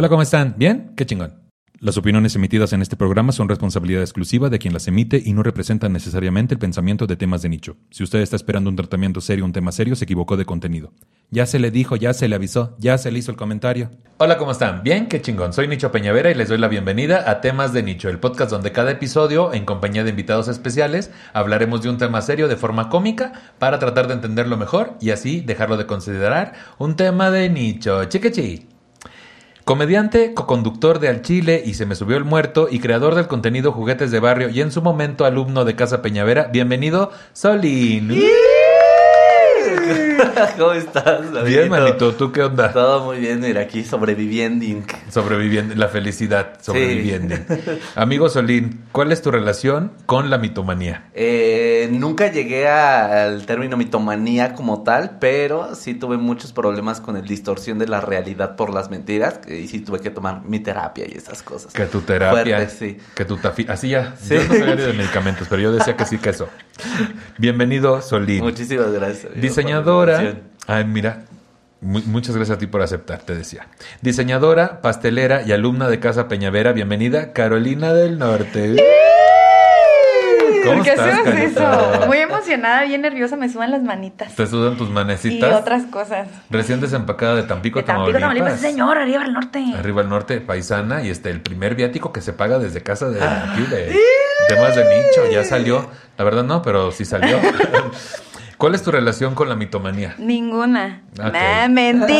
Hola, ¿cómo están? ¿Bien? Qué chingón. Las opiniones emitidas en este programa son responsabilidad exclusiva de quien las emite y no representan necesariamente el pensamiento de temas de nicho. Si usted está esperando un tratamiento serio un tema serio, se equivocó de contenido. Ya se le dijo, ya se le avisó, ya se le hizo el comentario. Hola, ¿cómo están? Bien, qué chingón. Soy Nicho Peñavera y les doy la bienvenida a Temas de Nicho, el podcast donde cada episodio, en compañía de invitados especiales, hablaremos de un tema serio de forma cómica para tratar de entenderlo mejor y así dejarlo de considerar un tema de nicho. Chiquechi. Comediante, coconductor de Al Chile y Se me subió el muerto y creador del contenido Juguetes de Barrio y en su momento alumno de Casa Peñavera, bienvenido Solín. ¿Cómo estás? Bien, manito, ¿tú qué onda? Todo muy bien, mira, aquí sobreviviendo. Sobreviviendo, la felicidad, sobreviviendo. Amigo Solín, ¿cuál es tu relación con la mitomanía? Eh, nunca llegué a- al término mitomanía como tal, pero sí tuve muchos problemas con el distorsión de la realidad por las mentiras y sí tuve que tomar mi terapia y esas cosas. Que tu terapia, Fuerte, sí. que tu tafi... Así ya, Sí. yo no sabía de medicamentos, pero yo decía que sí, que eso. Bienvenido, Solín. Muchísimas gracias. la Diseñadora. Ay, mira. mu- muchas gracias a ti por aceptar, te decía. Diseñadora, pastelera y alumna de Casa Peñavera. Bienvenida, Carolina del Norte. ¿Cómo ¿Por qué estás, eso? Muy emocionada, bien nerviosa, me sudan las manitas. Te sudan tus Y manecitas. otras cosas. Recién desempacada de Tampico, De Tampico, Tamaulipas, Tamaulipas. señor, arriba al norte. Arriba al norte, paisana, y este, el primer viático que se paga desde casa de aquí, de temas de nicho, ya salió. La verdad no, pero sí salió. ¿Cuál es tu relación con la mitomanía? Ninguna. Ok. Nah, mentí.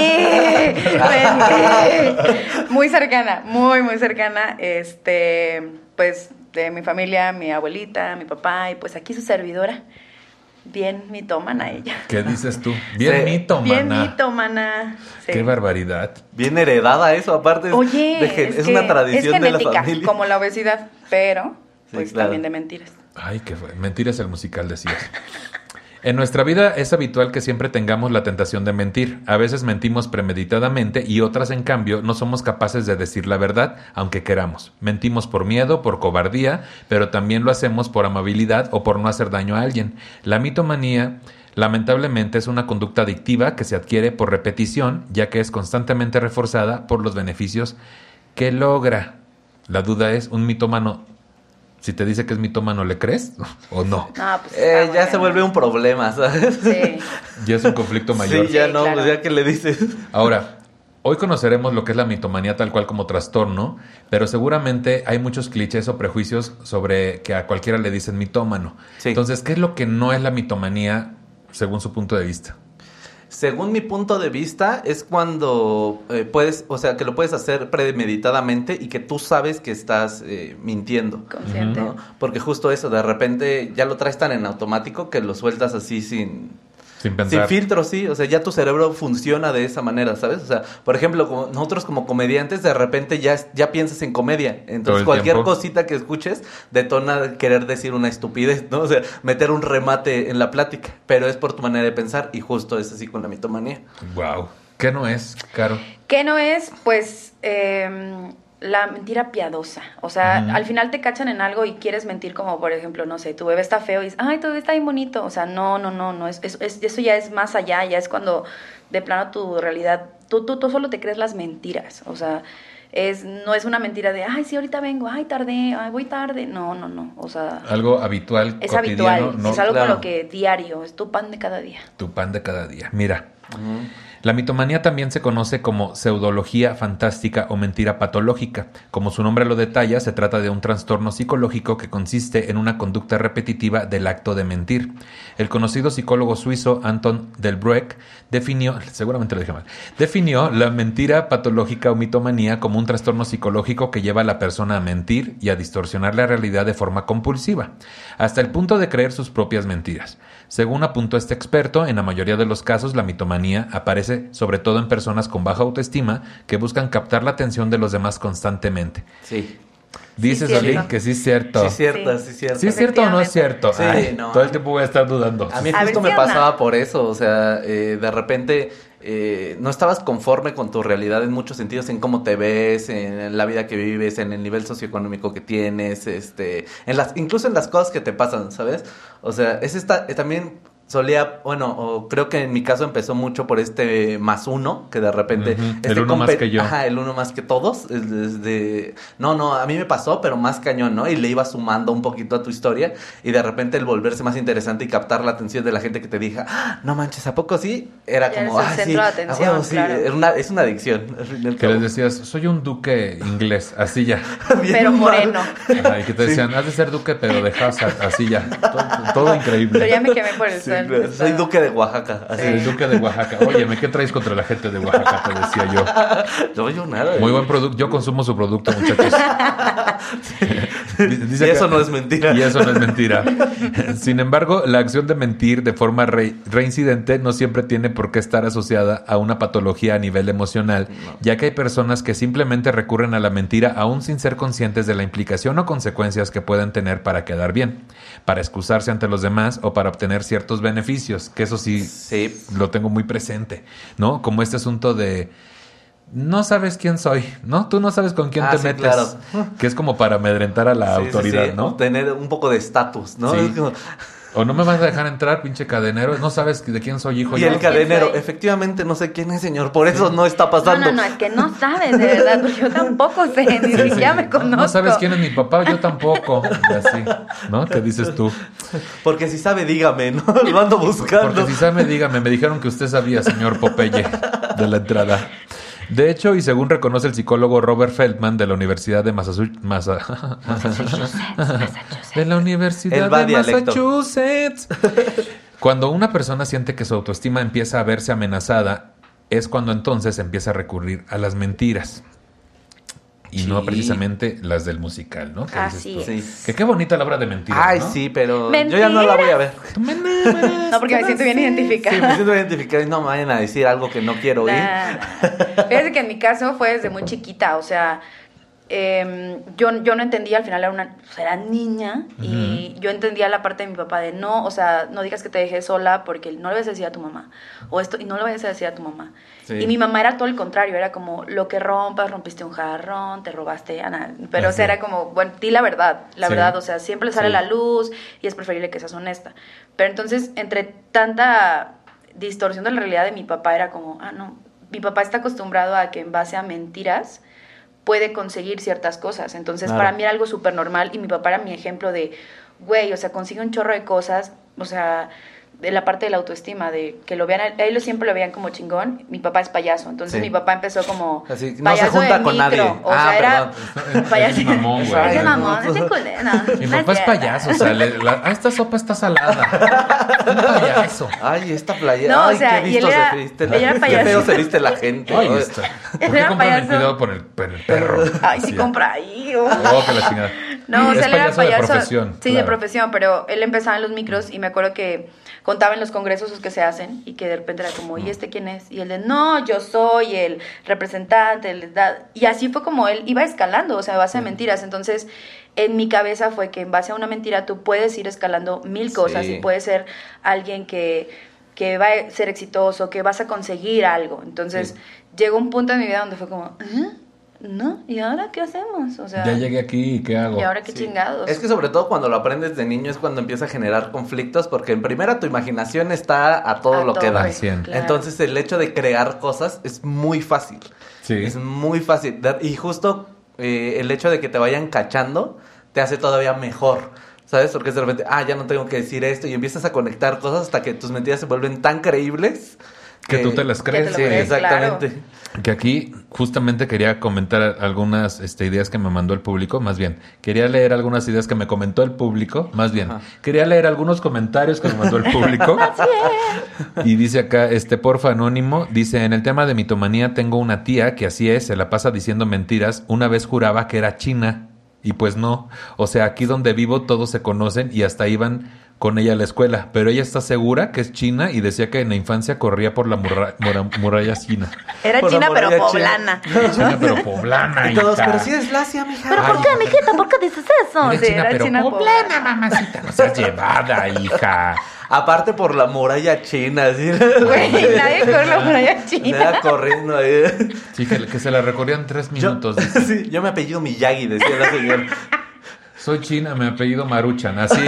mentí. Muy cercana, muy, muy cercana. Este, pues, de mi familia, mi abuelita, mi papá, y pues aquí su servidora. Bien mitómana ella. ¿Qué dices tú? Bien Sí. Bien sí. Qué barbaridad. Bien heredada eso, aparte. es- Oye, de es, es que una tradición es de la genética, familia. como la obesidad, pero Sí, pues claro. también de mentiras. Ay, qué fue. Mentiras el musical, decías. En nuestra vida es habitual que siempre tengamos la tentación de mentir. A veces mentimos premeditadamente y otras, en cambio, no somos capaces de decir la verdad, aunque queramos. Mentimos por miedo, por cobardía, pero también lo hacemos por amabilidad o por no hacer daño a alguien. La mitomanía, lamentablemente, es una conducta adictiva que se adquiere por repetición, ya que es constantemente reforzada por los beneficios que logra. La duda es, ¿un mitómano, si te dice que es mitómano, le crees o no? No, pues Eh, ya se vuelve un problema, ¿sabes? Sí. Ya es un conflicto mayor. Sí, ya Sí, no, claro. pues ya que le dices. Ahora, hoy conoceremos lo que es la mitomanía tal cual como trastorno, pero seguramente hay muchos clichés o prejuicios sobre que a cualquiera le dicen mitómano. Sí. Entonces, ¿qué es lo que no es la mitomanía según su punto de vista? Según mi punto de vista, es cuando eh, puedes, o sea, que lo puedes hacer premeditadamente y que tú sabes que estás eh, mintiendo. Consciente. ¿no? Porque justo eso, de repente ya lo traes tan en automático que lo sueltas así sin, Sin pensar. sin filtro, sí. O sea, ya tu cerebro funciona de esa manera, ¿sabes? O sea, por ejemplo, como nosotros como comediantes, de repente ya, ya piensas en comedia. Entonces, cualquier tiempo. cosita que escuches detona querer decir una estupidez, ¿no? O sea, meter un remate en la plática. Pero es por tu manera de pensar y justo es así con la mitomanía. Wow. ¿Qué no es, Caro? ¿Qué no es? Pues eh, la mentira piadosa. O sea, al final te cachan en algo y quieres mentir como, por ejemplo, no sé, tu bebé está feo y dices, ay, tu bebé está bien bonito. O sea, no, no, no, no. Es, es- es- eso ya es más allá, ya es cuando de plano tu realidad, tú, tú, tú solo te crees las mentiras. O sea, es, no es una mentira de, ay, sí, ahorita vengo, ay, tardé, ay, voy tarde. No, no, no. O sea, Algo habitual, es cotidiano, habitual. no es algo claro. con lo que diario, es tu pan de cada día. tu pan de cada día. Mira, La mitomanía también se conoce como pseudología fantástica o mentira patológica. Como su nombre lo detalla, se trata de un trastorno psicológico que consiste en una conducta repetitiva del acto de mentir. El conocido psicólogo suizo Anton Delbrueck definió, seguramente lo dije mal, definió la mentira patológica o mitomanía como un trastorno psicológico que lleva a la persona a mentir y a distorsionar la realidad de forma compulsiva, hasta el punto de creer sus propias mentiras. Según apuntó este experto, en la mayoría de los casos la mitomanía aparece sobre todo en personas con baja autoestima que buscan captar la atención de los demás constantemente. Sí. Dices, cierto. Oli, que sí es cierto. Sí, es cierto, Sí. sí, es cierto. ¿Sí es cierto o no es cierto? Sí, Ay, no. Todo el tiempo voy a estar dudando. A mí A justo si me pasaba por eso, o sea, eh, de repente eh, no estabas conforme con tu realidad en muchos sentidos, en cómo te ves, en la vida que vives, en el nivel socioeconómico que tienes, este, en las, incluso en las cosas que te pasan, ¿sabes? O sea, es esta, eh, también solía, bueno, o creo que en mi caso empezó mucho por este más uno, que de repente... Ujú, el este uno más que yo. Ajá, el uno más que todos. es- de- no, no, a mí me pasó, pero más cañón, ¿no? Y le iba sumando un poquito a tu historia y de repente el volverse más interesante y captar la atención de la gente que te diga, "Ah, no manches, ¿a poco sí? Era Ya como, ah, centro sí, de atención, sí, claro. era una- es una adicción. Que les decías, soy un duque inglés, así ya. Pero moreno. Ajá, y que te decían, has de ser duque, pero de Hazard, así ya. Todo, todo increíble. Pero ya me quemé por el Sí, suelo. Claro. Soy duque de Oaxaca. Así. El duque de Oaxaca. Óyeme, ¿qué traes contra la gente de Oaxaca? Te decía yo. No, yo nada. Muy buen producto. Yo consumo su producto, muchachos. Dice Y eso no es mentira. Y eso no es mentira. Sin embargo, la acción de mentir de forma re- reincidente no siempre tiene por qué estar asociada a una patología a nivel emocional, ya que hay personas que simplemente recurren a la mentira aún sin ser conscientes de la implicación o consecuencias que pueden tener para quedar bien, para excusarse ante los demás o para obtener ciertos beneficios, que eso sí Sí. lo tengo muy presente, ¿no? Como este asunto de no sabes quién soy, ¿no? Tú no sabes con quién Ah, te sí, metes, claro. que es como para amedrentar a la Sí, autoridad, ¿no? Tener un poco de estatus, ¿no? Sí. Es como- O no me vas a dejar entrar, pinche cadenero, no sabes de quién soy hijo Y yo. el cadenero, soy? efectivamente no sé quién es, señor, por eso no está No, pasando. no, no, es que no sabes, de verdad. porque Yo tampoco sé, ni Sí, sí. siquiera me No- conozco. No sabes quién es mi papá, yo tampoco. Y así, ¿no? ¿Qué dices tú? Porque si sabe, dígame, ¿no? Lo ando buscando. Porque si sabe, dígame, me dijeron que usted sabía, señor Popeye, de la entrada. De hecho, y según reconoce el psicólogo Robert Feldman de la Universidad de Massachusetts, de la Universidad de. Massachusetts. Cuando una persona siente que su autoestima empieza a verse amenazada, es cuando entonces empieza a recurrir a las mentiras. Y no precisamente las del musical, ¿no? ¿Qué dices Así tú? es. Sí. Que qué bonita la obra de mentiras. Ay, ¿no? sí, pero yo ya no la voy a ver. No, porque me siento bien Sí, me identificada. siento identificado y no me vayan a decir algo que no quiero oír. Nah, nah. Fíjate que en mi caso fue desde muy chiquita, o sea, em, yo, yo no entendía, al final era una o sea, era niña y yo entendía la parte de mi papá de no, o sea, no digas que te dejé sola porque no le vayas a decir a tu mamá, o esto, y no le vayas a decir a tu mamá. Sí. Y mi mamá era todo el contrario, era como, lo que rompas, rompiste un jarrón, te robaste, Ana. pero o sea, era como, bueno, di la verdad, la Sí. verdad, o sea, siempre sale Sí. la luz y es preferible que seas honesta. Pero entonces, entre tanta distorsión de la realidad de mi papá, era como, ah, no, mi papá está acostumbrado a que en base a mentiras puede conseguir ciertas cosas. Entonces, Claro. para mí era algo súper normal y mi papá era mi ejemplo de, güey, o sea, consigue un chorro de cosas, o sea, de la parte de la autoestima, de que lo vean, a él lo siempre lo veían como chingón, mi papá es payaso, entonces Sí. mi papá empezó como Así, no se payaso junta de con micro, nadie. o Ah, sea, era perdón. payaso. Es mamón, güey. Ay, mamón, no. ese culero. Mi no papá es payaso, o sea, le- la- ah, esta sopa está salada. Un payaso. Ay, esta playa. No, o Ay, sea, qué y él visto era- se viste. él era Qué payaso. feo se viste la gente. Ay, está. ¿Por qué compran el payaso. cuidado por el, por el perro? Ay, sí, Ya. compra ahí. oh. Oh, que la chingada. No, o sea, él era payaso de profesión, Sí, de profesión, pero él empezaba en los micros y me acuerdo que contaba en los congresos esos que se hacen y que de repente era como, ¿y este quién es? Y él de, no, yo soy el representante, el da-". y así fue como él iba escalando, o sea, a base de mentiras. Entonces, en mi cabeza fue que en base a una mentira tú puedes ir escalando mil cosas Sí. y puedes ser alguien que, que va a ser exitoso, que vas a conseguir algo. Entonces, Sí. llegó un punto en mi vida donde fue como, ¿eh? ¿No? ¿Y ahora qué hacemos? O sea, Ya llegué aquí y ¿qué hago? ¿y ahora qué Sí. chingados? Es que sobre todo cuando lo aprendes de niño es cuando empieza a generar conflictos porque en primera tu imaginación está a todo A lo que da. Claro. Entonces el hecho de crear cosas es muy fácil. Sí. Es muy fácil. Y justo eh, el hecho de que te vayan cachando te hace todavía mejor. ¿Sabes? Porque es de repente, ah, ya no tengo que decir esto y empiezas a conectar cosas hasta que tus mentiras se vuelven tan creíbles Que tú te las Que crees. te Sí, exactamente. Que aquí justamente quería comentar algunas este, ideas que me mandó el público, más bien, quería leer algunas ideas que me comentó el público, más bien, Ajá. quería leer algunos comentarios que me mandó el público. Y dice acá, este porfa anónimo, dice, en el tema de mitomanía tengo una tía que así es, se la pasa diciendo mentiras, una vez juraba que era china y pues no, o sea, aquí donde vivo todos se conocen y hasta iban con ella a la escuela, pero ella está segura que es china y decía que en la infancia corría por la murra- murra- muralla china. Era china, pero poblana. China pero poblana. Y todos, hija. pero si es Lacia, mija. ¿Pero por qué, mijita? ¿Por qué dices eso? Eres Sí, china, era pero china poblana, poblana. mamacita. No seas llevada, hija. Aparte por la muralla china, así. Güey, nadie corre la muralla china. Era corriendo ahí. Sí, que, que se la recorrían tres Yo, minutos. dice. sí, yo me apellido Miyagi, decía la señora. Soy china, me apellido Maruchan. Así.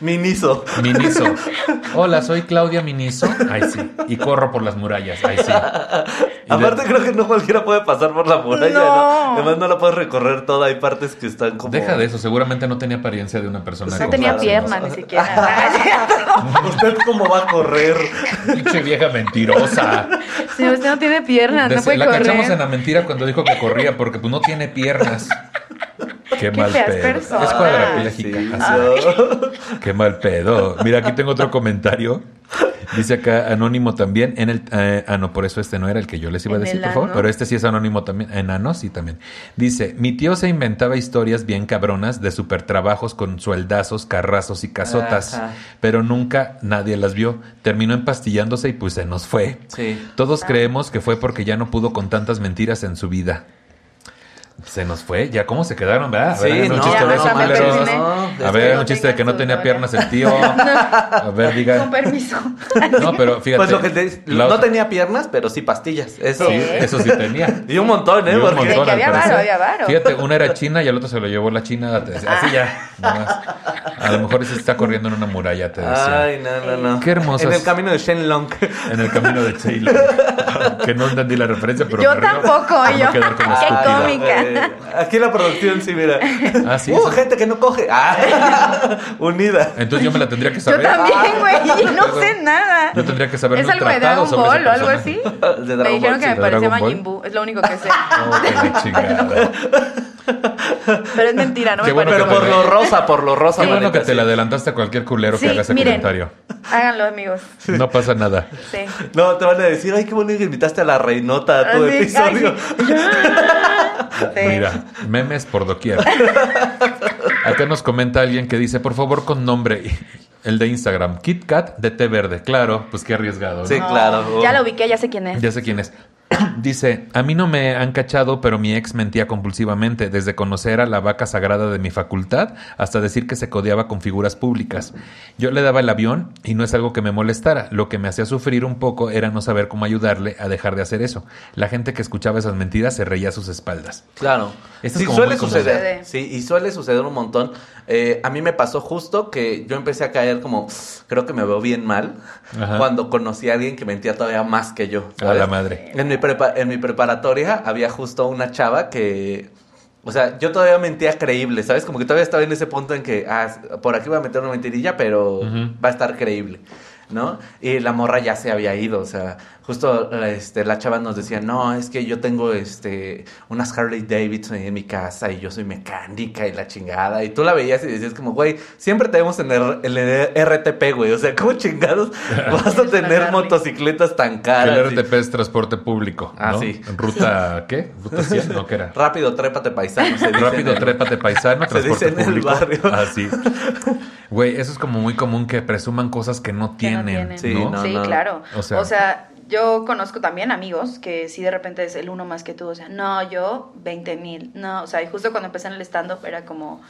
Miniso. Miniso. Hola, soy Claudia Miniso. Ay, sí. Y corro por las murallas. Ay, sí. Y de- Aparte creo que no cualquiera puede pasar por la muralla, No. ¿no? Además no la puedes recorrer toda, hay partes que están como... Deja de eso, seguramente no tenía apariencia de una persona. No tenía piernas ni siquiera. ¿Usted cómo va a correr? Pinche vieja mentirosa. Sí, usted no tiene piernas, no puede la cachamos en correr. la mentira cuando dijo que corría porque pues no tiene piernas. Qué, mal pedo. personas. Es cuadraplégica. Sí, así. yo- Qué mal pedo. Mira, aquí tengo otro comentario. Dice acá anónimo también en el eh, ah no por eso este no era el que yo les iba a decir por favor pero este sí es anónimo también enano sí también dice mi tío se inventaba historias bien cabronas de super trabajos con sueldazos carrazos y casotas Ajá. pero nunca nadie las vio terminó empastillándose y pues se nos fue Sí. todos creemos que fue porque ya no pudo con tantas mentiras en su vida se nos fue ya cómo se quedaron verdad a ver, Sí, hagan un no, chiste de no, no, culeros. no, a ver que un chiste de que no tenía piernas el tío a ver diga Con permiso. no, pero fíjate. Pues lo que te- no otra- tenía piernas, pero sí pastillas. Eso. Sí, eso sí tenía. Y un montón, ¿eh? Y un Porque- montón, que al había varo, había varo. Fíjate, una era china y el otro se lo llevó la china. te decía, Así ya, nomás. A lo mejor se está corriendo en una muralla, te decía. Ay, no, no, no. Qué hermosas. En el camino de Shenlong. En el camino de Taylor. que no entendí la referencia, pero. Yo me río tampoco, no yo. Qué cómica. Aquí la producción sí, mira. Ah, sí, Uh, gente que no coge. Ah, unida. Entonces yo me la tendría que Yo saber. también, güey, Ah, no sé nada. Yo tendría que saber Es algo de Dragon Ball o algo así. De Me dijeron Ball, que me ¿De parecía? Majin Buu, es lo único que sé. Oh, qué chingada. Pero es mentira, no Qué me bueno. Pero por lo rosa, por lo rosa. Qué bueno que te la adelantaste a cualquier culero que haga ese miren. comentario. Háganlo, amigos. No pasa nada. Sí. No, te van a decir, ay, qué bueno que invitaste a la reinota a tu Así, episodio. ay, sí. Sí. Mira, memes por doquier. Acá nos comenta alguien que dice, por favor, con nombre. El de Instagram, KitKat de té verde. Claro, pues qué arriesgado. ¿no? Sí. Claro. Ya lo ubiqué, ya sé quién es. Ya sé quién es. Dice, a mí no me han cachado, pero mi ex mentía compulsivamente, desde conocer a la vaca sagrada de mi facultad hasta decir que se codeaba con figuras públicas. Yo le daba el avión y no es algo que me molestara, lo que me hacía sufrir un poco era no saber cómo ayudarle a dejar de hacer eso. La gente que escuchaba esas mentiras se reía a sus espaldas. Claro. Esto es sí, suele suceder. Sucede. Sí, y suele suceder un montón. Eh, a mí me pasó justo que yo empecé a caer como, creo que me veo bien mal, Ajá. cuando conocí a alguien que mentía todavía más que yo. A la madre. En mi, prepa- en mi preparatoria había justo una chava que... O sea, yo todavía mentía creíble, ¿sabes? Como que todavía estaba en ese punto en que, ah, por aquí voy a meter una mentirilla, pero va a estar creíble, ¿no? Y la morra ya se había ido, o sea, justo este, la chava nos decía, no, es que yo tengo este, unas Harley Davidson en mi casa y yo soy mecánica y la chingada. Y tú la veías y decías como, güey, siempre tenemos en el, el RTP, güey, o sea, ¿cómo chingados vas a tener motocicletas tan caras? El RTP es transporte público. Ah, ¿no? sí. ¿Ruta qué? ¿Ruta 100? No, ¿qué era? Rápido, trépate paisano. Se dice Rápido, en el- trépate paisano, Se transporte dice en el público. barrio. Así. Güey, eso es como muy común que presuman cosas que no Que no tienen. Sí, ¿no? no. sí, claro. O O sea- sea, yo conozco también amigos que sí de repente es el uno más que tú. O sea, no, yo 20 mil. No, o sea, y justo cuando empecé en el stand-up era como...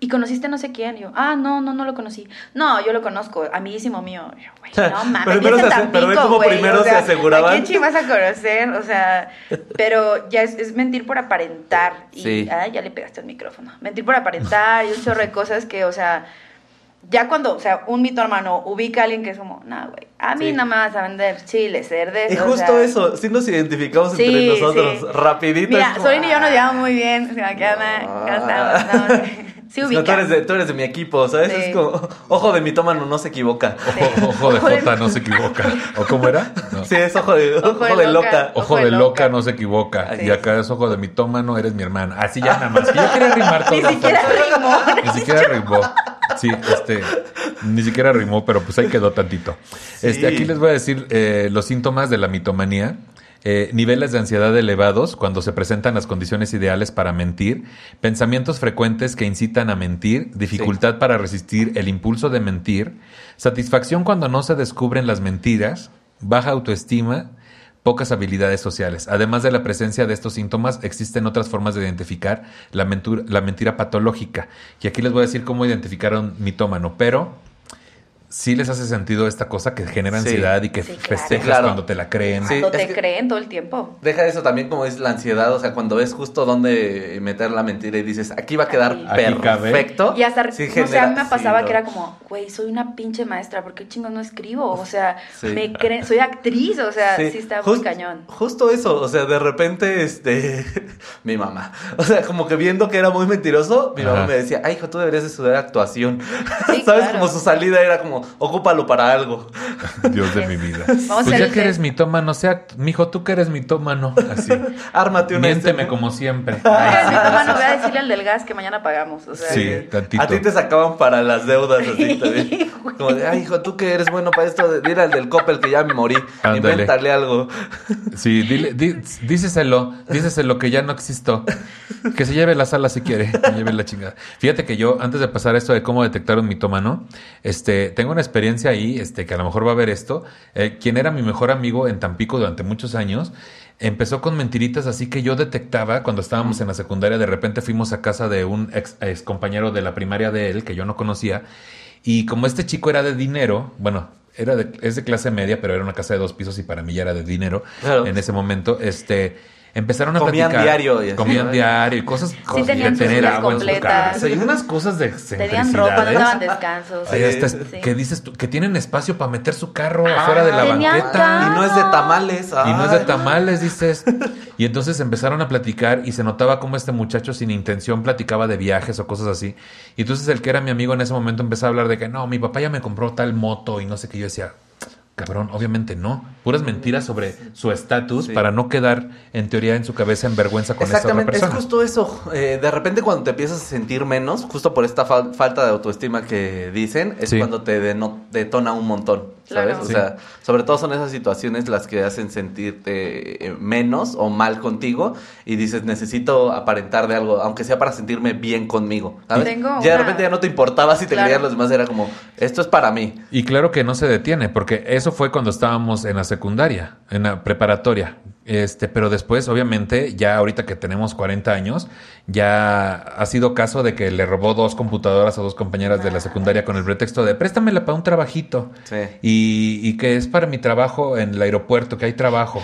¿Y conociste no sé quién? Y yo, ah, no, no, no lo conocí. No, yo lo conozco, amiguísimo mío. Y yo, güey, no mames, Pero primero se pero güey, primero o sea, se aseguraban. ¿A quién ching vas a conocer? O sea, pero ya es, es mentir por aparentar. Y, Sí. ah, ya le pegaste el micrófono. Mentir por aparentar y un chorro de cosas que, o sea, ya cuando, o sea, un mito hermano ubica a alguien que es como, no, güey, a mí Sí. no me vas a vender chiles, cerdes. Y o justo sea, eso, sí nos identificamos Sí, entre nosotros, sí. rapidito. Mira, es como, Solín y yo nos ah, llevamos muy bien. O sea, ¿qué onda? ¿Cómo Ah. estamos? No, sí, no, ubica. tú, eres de, tú eres de mi equipo, ¿sabes? Sí. Es como, ojo de mitómano, no se equivoca. Ojo, ojo de Ojo de- Jota no se equivoca. ¿O cómo era? No. Sí, es ojo de, ojo Ojo de de loca. loca. Ojo de loca no se equivoca. Sí. Y acá es ojo de mitómano, eres mi hermana. Así ya nada más. Yo quería rimar todo. Ni siquiera rimó. Ni siquiera rimó. Sí, este, ni siquiera rimó, pero pues ahí quedó tantito. Este, aquí les voy a decir eh, los síntomas de la mitomanía. Eh, niveles de ansiedad elevados cuando se presentan las condiciones ideales para mentir, pensamientos frecuentes que incitan a mentir, dificultad para resistir el impulso de mentir, satisfacción cuando no se descubren las mentiras, baja autoestima, pocas habilidades sociales. Además de la presencia de estos síntomas, existen otras formas de identificar la, la mentira patológica. Y aquí les voy a decir cómo identificar a un mitómano, pero sí les hace sentido esta cosa que genera Sí. ansiedad y que Sí, claro. festejas claro. cuando te la creen. Sí. Cuando te que- creen todo el tiempo. Deja eso también como es la ansiedad, o sea, cuando ves justo dónde meter la mentira y dices, aquí va a quedar Aquí. Aquí cabe. perfecto. Y hasta, sí no sé, a genera- mí me pasaba que era como, güey, soy una pinche maestra, ¿por qué chingo no escribo? O sea, Sí. me creen, soy actriz, o sea, sí, Sí, está muy cañón. Justo eso, o sea, de repente, este, mi mamá, o sea, como que viendo que era muy mentiroso, mi mamá me decía, ay, hijo, tú deberías de estudiar actuación. Sí, ¿Sabes? claro. Como su salida era como, ocúpalo para algo. Dios de mi vida. Vamos pues ya que eres mitómano, sea, mijo, tú que eres mitómano, así. Ármate una Miénteme escena. como siempre. Ay, Ay, mi hermano, voy a decirle al del gas que mañana pagamos, o sea. Sí, tantito. A ti te sacaban para las deudas así también. Como de, ay, hijo, tú que eres bueno para esto, dile al del Coppel que ya me morí. Ándale. Invéntale algo. Sí, dile, di- díceselo, díceselo que ya no existo. Que se lleve la sala si quiere, que lleve la chingada. Fíjate que yo, antes de pasar esto de cómo detectar un mitómano, este, tengo una experiencia ahí, este, que a lo mejor va a ver esto. Eh, quien era mi mejor amigo en Tampico durante muchos años, empezó con mentiritas así que yo detectaba cuando estábamos en la secundaria, de repente fuimos a casa de un ex, ex compañero de la primaria de él, que yo no conocía, y como este chico era de dinero, bueno, era de, es de clase media, pero era una casa de dos pisos y para mí ya era de dinero Claro. en ese momento, este empezaron a Comían platicar. diario y así, comían ¿no? diario y cosas cosas tenían de tener agua en su casa y unas cosas de Tenían ropa, no daban descansos. Sí. Sí. que dices tú, que tienen espacio para meter su carro afuera de la banqueta. carro. Y no es de tamales. Y no es de tamales, dices. Y entonces empezaron a platicar y se notaba como este muchacho sin intención platicaba de viajes o cosas así. Y entonces el que era mi amigo en ese momento empezó a hablar de que no, mi papá ya me compró tal moto y no sé qué. Yo decía, cabrón, obviamente no. Puras mentiras sobre su estatus Sí. para no quedar en teoría en su cabeza en vergüenza con esta otra Exactamente, es persona. justo eso. Eh, de repente cuando te empiezas a sentir menos, justo por esta fal- falta de autoestima que dicen, es Sí. cuando te detona un montón, ¿sabes? Claro. O Sí. sea, sobre todo son esas situaciones las que hacen sentirte eh, menos o mal contigo y dices, necesito aparentar de algo, aunque sea para sentirme bien conmigo, ¿sabes? Tengo ya de una- repente ya no te importaba si te Claro. creían los demás, era como, esto es para mí. Y claro que no se detiene, porque eso fue cuando estábamos en la secundaria, en la preparatoria. Este, pero después, obviamente, ya ahorita que tenemos 40 años, ya ha sido caso de que le robó dos computadoras a dos compañeras de la secundaria con el pretexto de préstamela para un trabajito. Sí. Y, y que es para mi trabajo en el aeropuerto, que hay trabajo.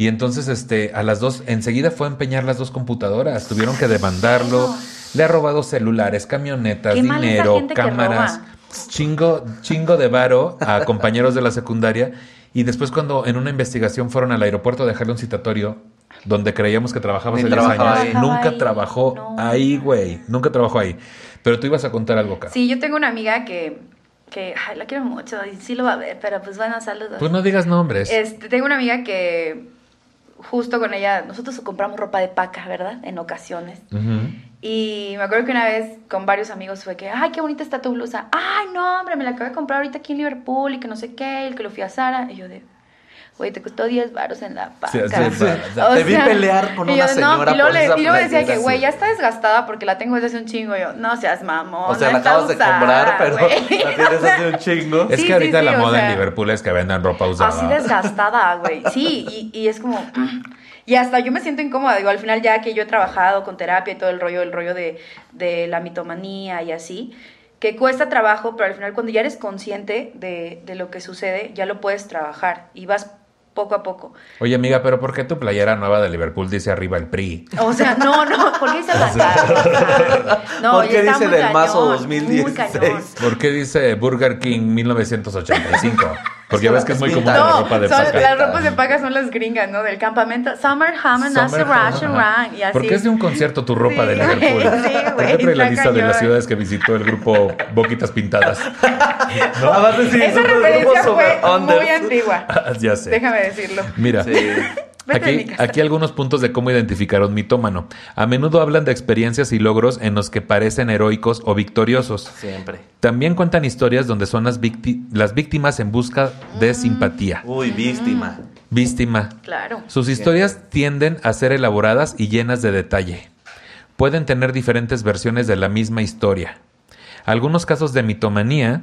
Y entonces, este, a las dos, enseguida fue a empeñar las dos computadoras. Tuvieron que demandarlo. Le ha robado celulares, camionetas, Qué dinero, cámaras. Chingo, chingo de varo a compañeros de la secundaria. Y después, cuando en una investigación fueron al aeropuerto a dejarle un citatorio donde creíamos que trabajaba hace 10 trabajaba años, ahí. nunca ahí, trabajó no. ahí, güey. Nunca trabajó ahí. Pero tú ibas a contar algo, acá. Sí, yo tengo una amiga que, que ay, la quiero mucho y sí lo va a ver, pero pues bueno, saludos. Pues no digas nombres. Este, tengo una amiga que justo con ella, nosotros compramos ropa de paca, ¿verdad? En ocasiones. Y me acuerdo que una vez con varios amigos fue que, ay, qué bonita está tu blusa. Ay, no, hombre, me la acabo de comprar ahorita aquí en Liverpool y que no sé qué, el que lo fui a Sara. Y yo de, güey, te costó 10 baros en la paca. Sí, sí, sí. O Te vi pelear con y una yo, señora y luego, le- y luego decía que, güey, ya está desgastada porque la tengo desde hace un chingo. Y yo, no seas mamón. O sea, la acabas de comprar, pero güey". la tienes hace un chingo. Es que ahorita sí, la o moda en sea, Liverpool es que vendan ropa usada. Así desgastada, güey. Sí, y, y es como... Y hasta yo me siento incómoda, digo, al final ya que yo he trabajado con terapia y todo el rollo, el rollo de, de la mitomanía y así, que cuesta trabajo, pero al final cuando ya eres consciente de, de lo que sucede, ya lo puedes trabajar y vas poco a poco. Oye, amiga, pero ¿por qué tu playera nueva de Liverpool dice arriba el PRI? O sea, no, no, ¿por qué dice la cara? No, ¿Por qué dice del mazo cañón, muy 2016? cañón. ¿Por qué dice Burger King 1985? Porque ya ves que es muy común pinta. la No, ropa de son- paca. las ropas de paca son las gringas, ¿no? Del campamento. Summer Ham and Summer Rush and. Y así. ¿Por qué es de un concierto tu ropa Sí, de Liverpool? sí, ¿Por güey, trae la lista de las cañón. ciudades que visitó el grupo Boquitas Pintadas? ¿No? Sí, Esa referencia fue over muy antigua. ya sé. Déjame decirlo. Mira. Sí. Aquí, algunos puntos de cómo identificar a un mitómano. A menudo hablan de experiencias y logros en los que parecen heroicos o victoriosos. Siempre. También cuentan historias donde son las, vícti- las víctimas en busca de simpatía. Uy, víctima. Víctima. Claro. Sus historias tienden a ser elaboradas y llenas de detalle. Pueden tener diferentes versiones de la misma historia. Algunos casos de mitomanía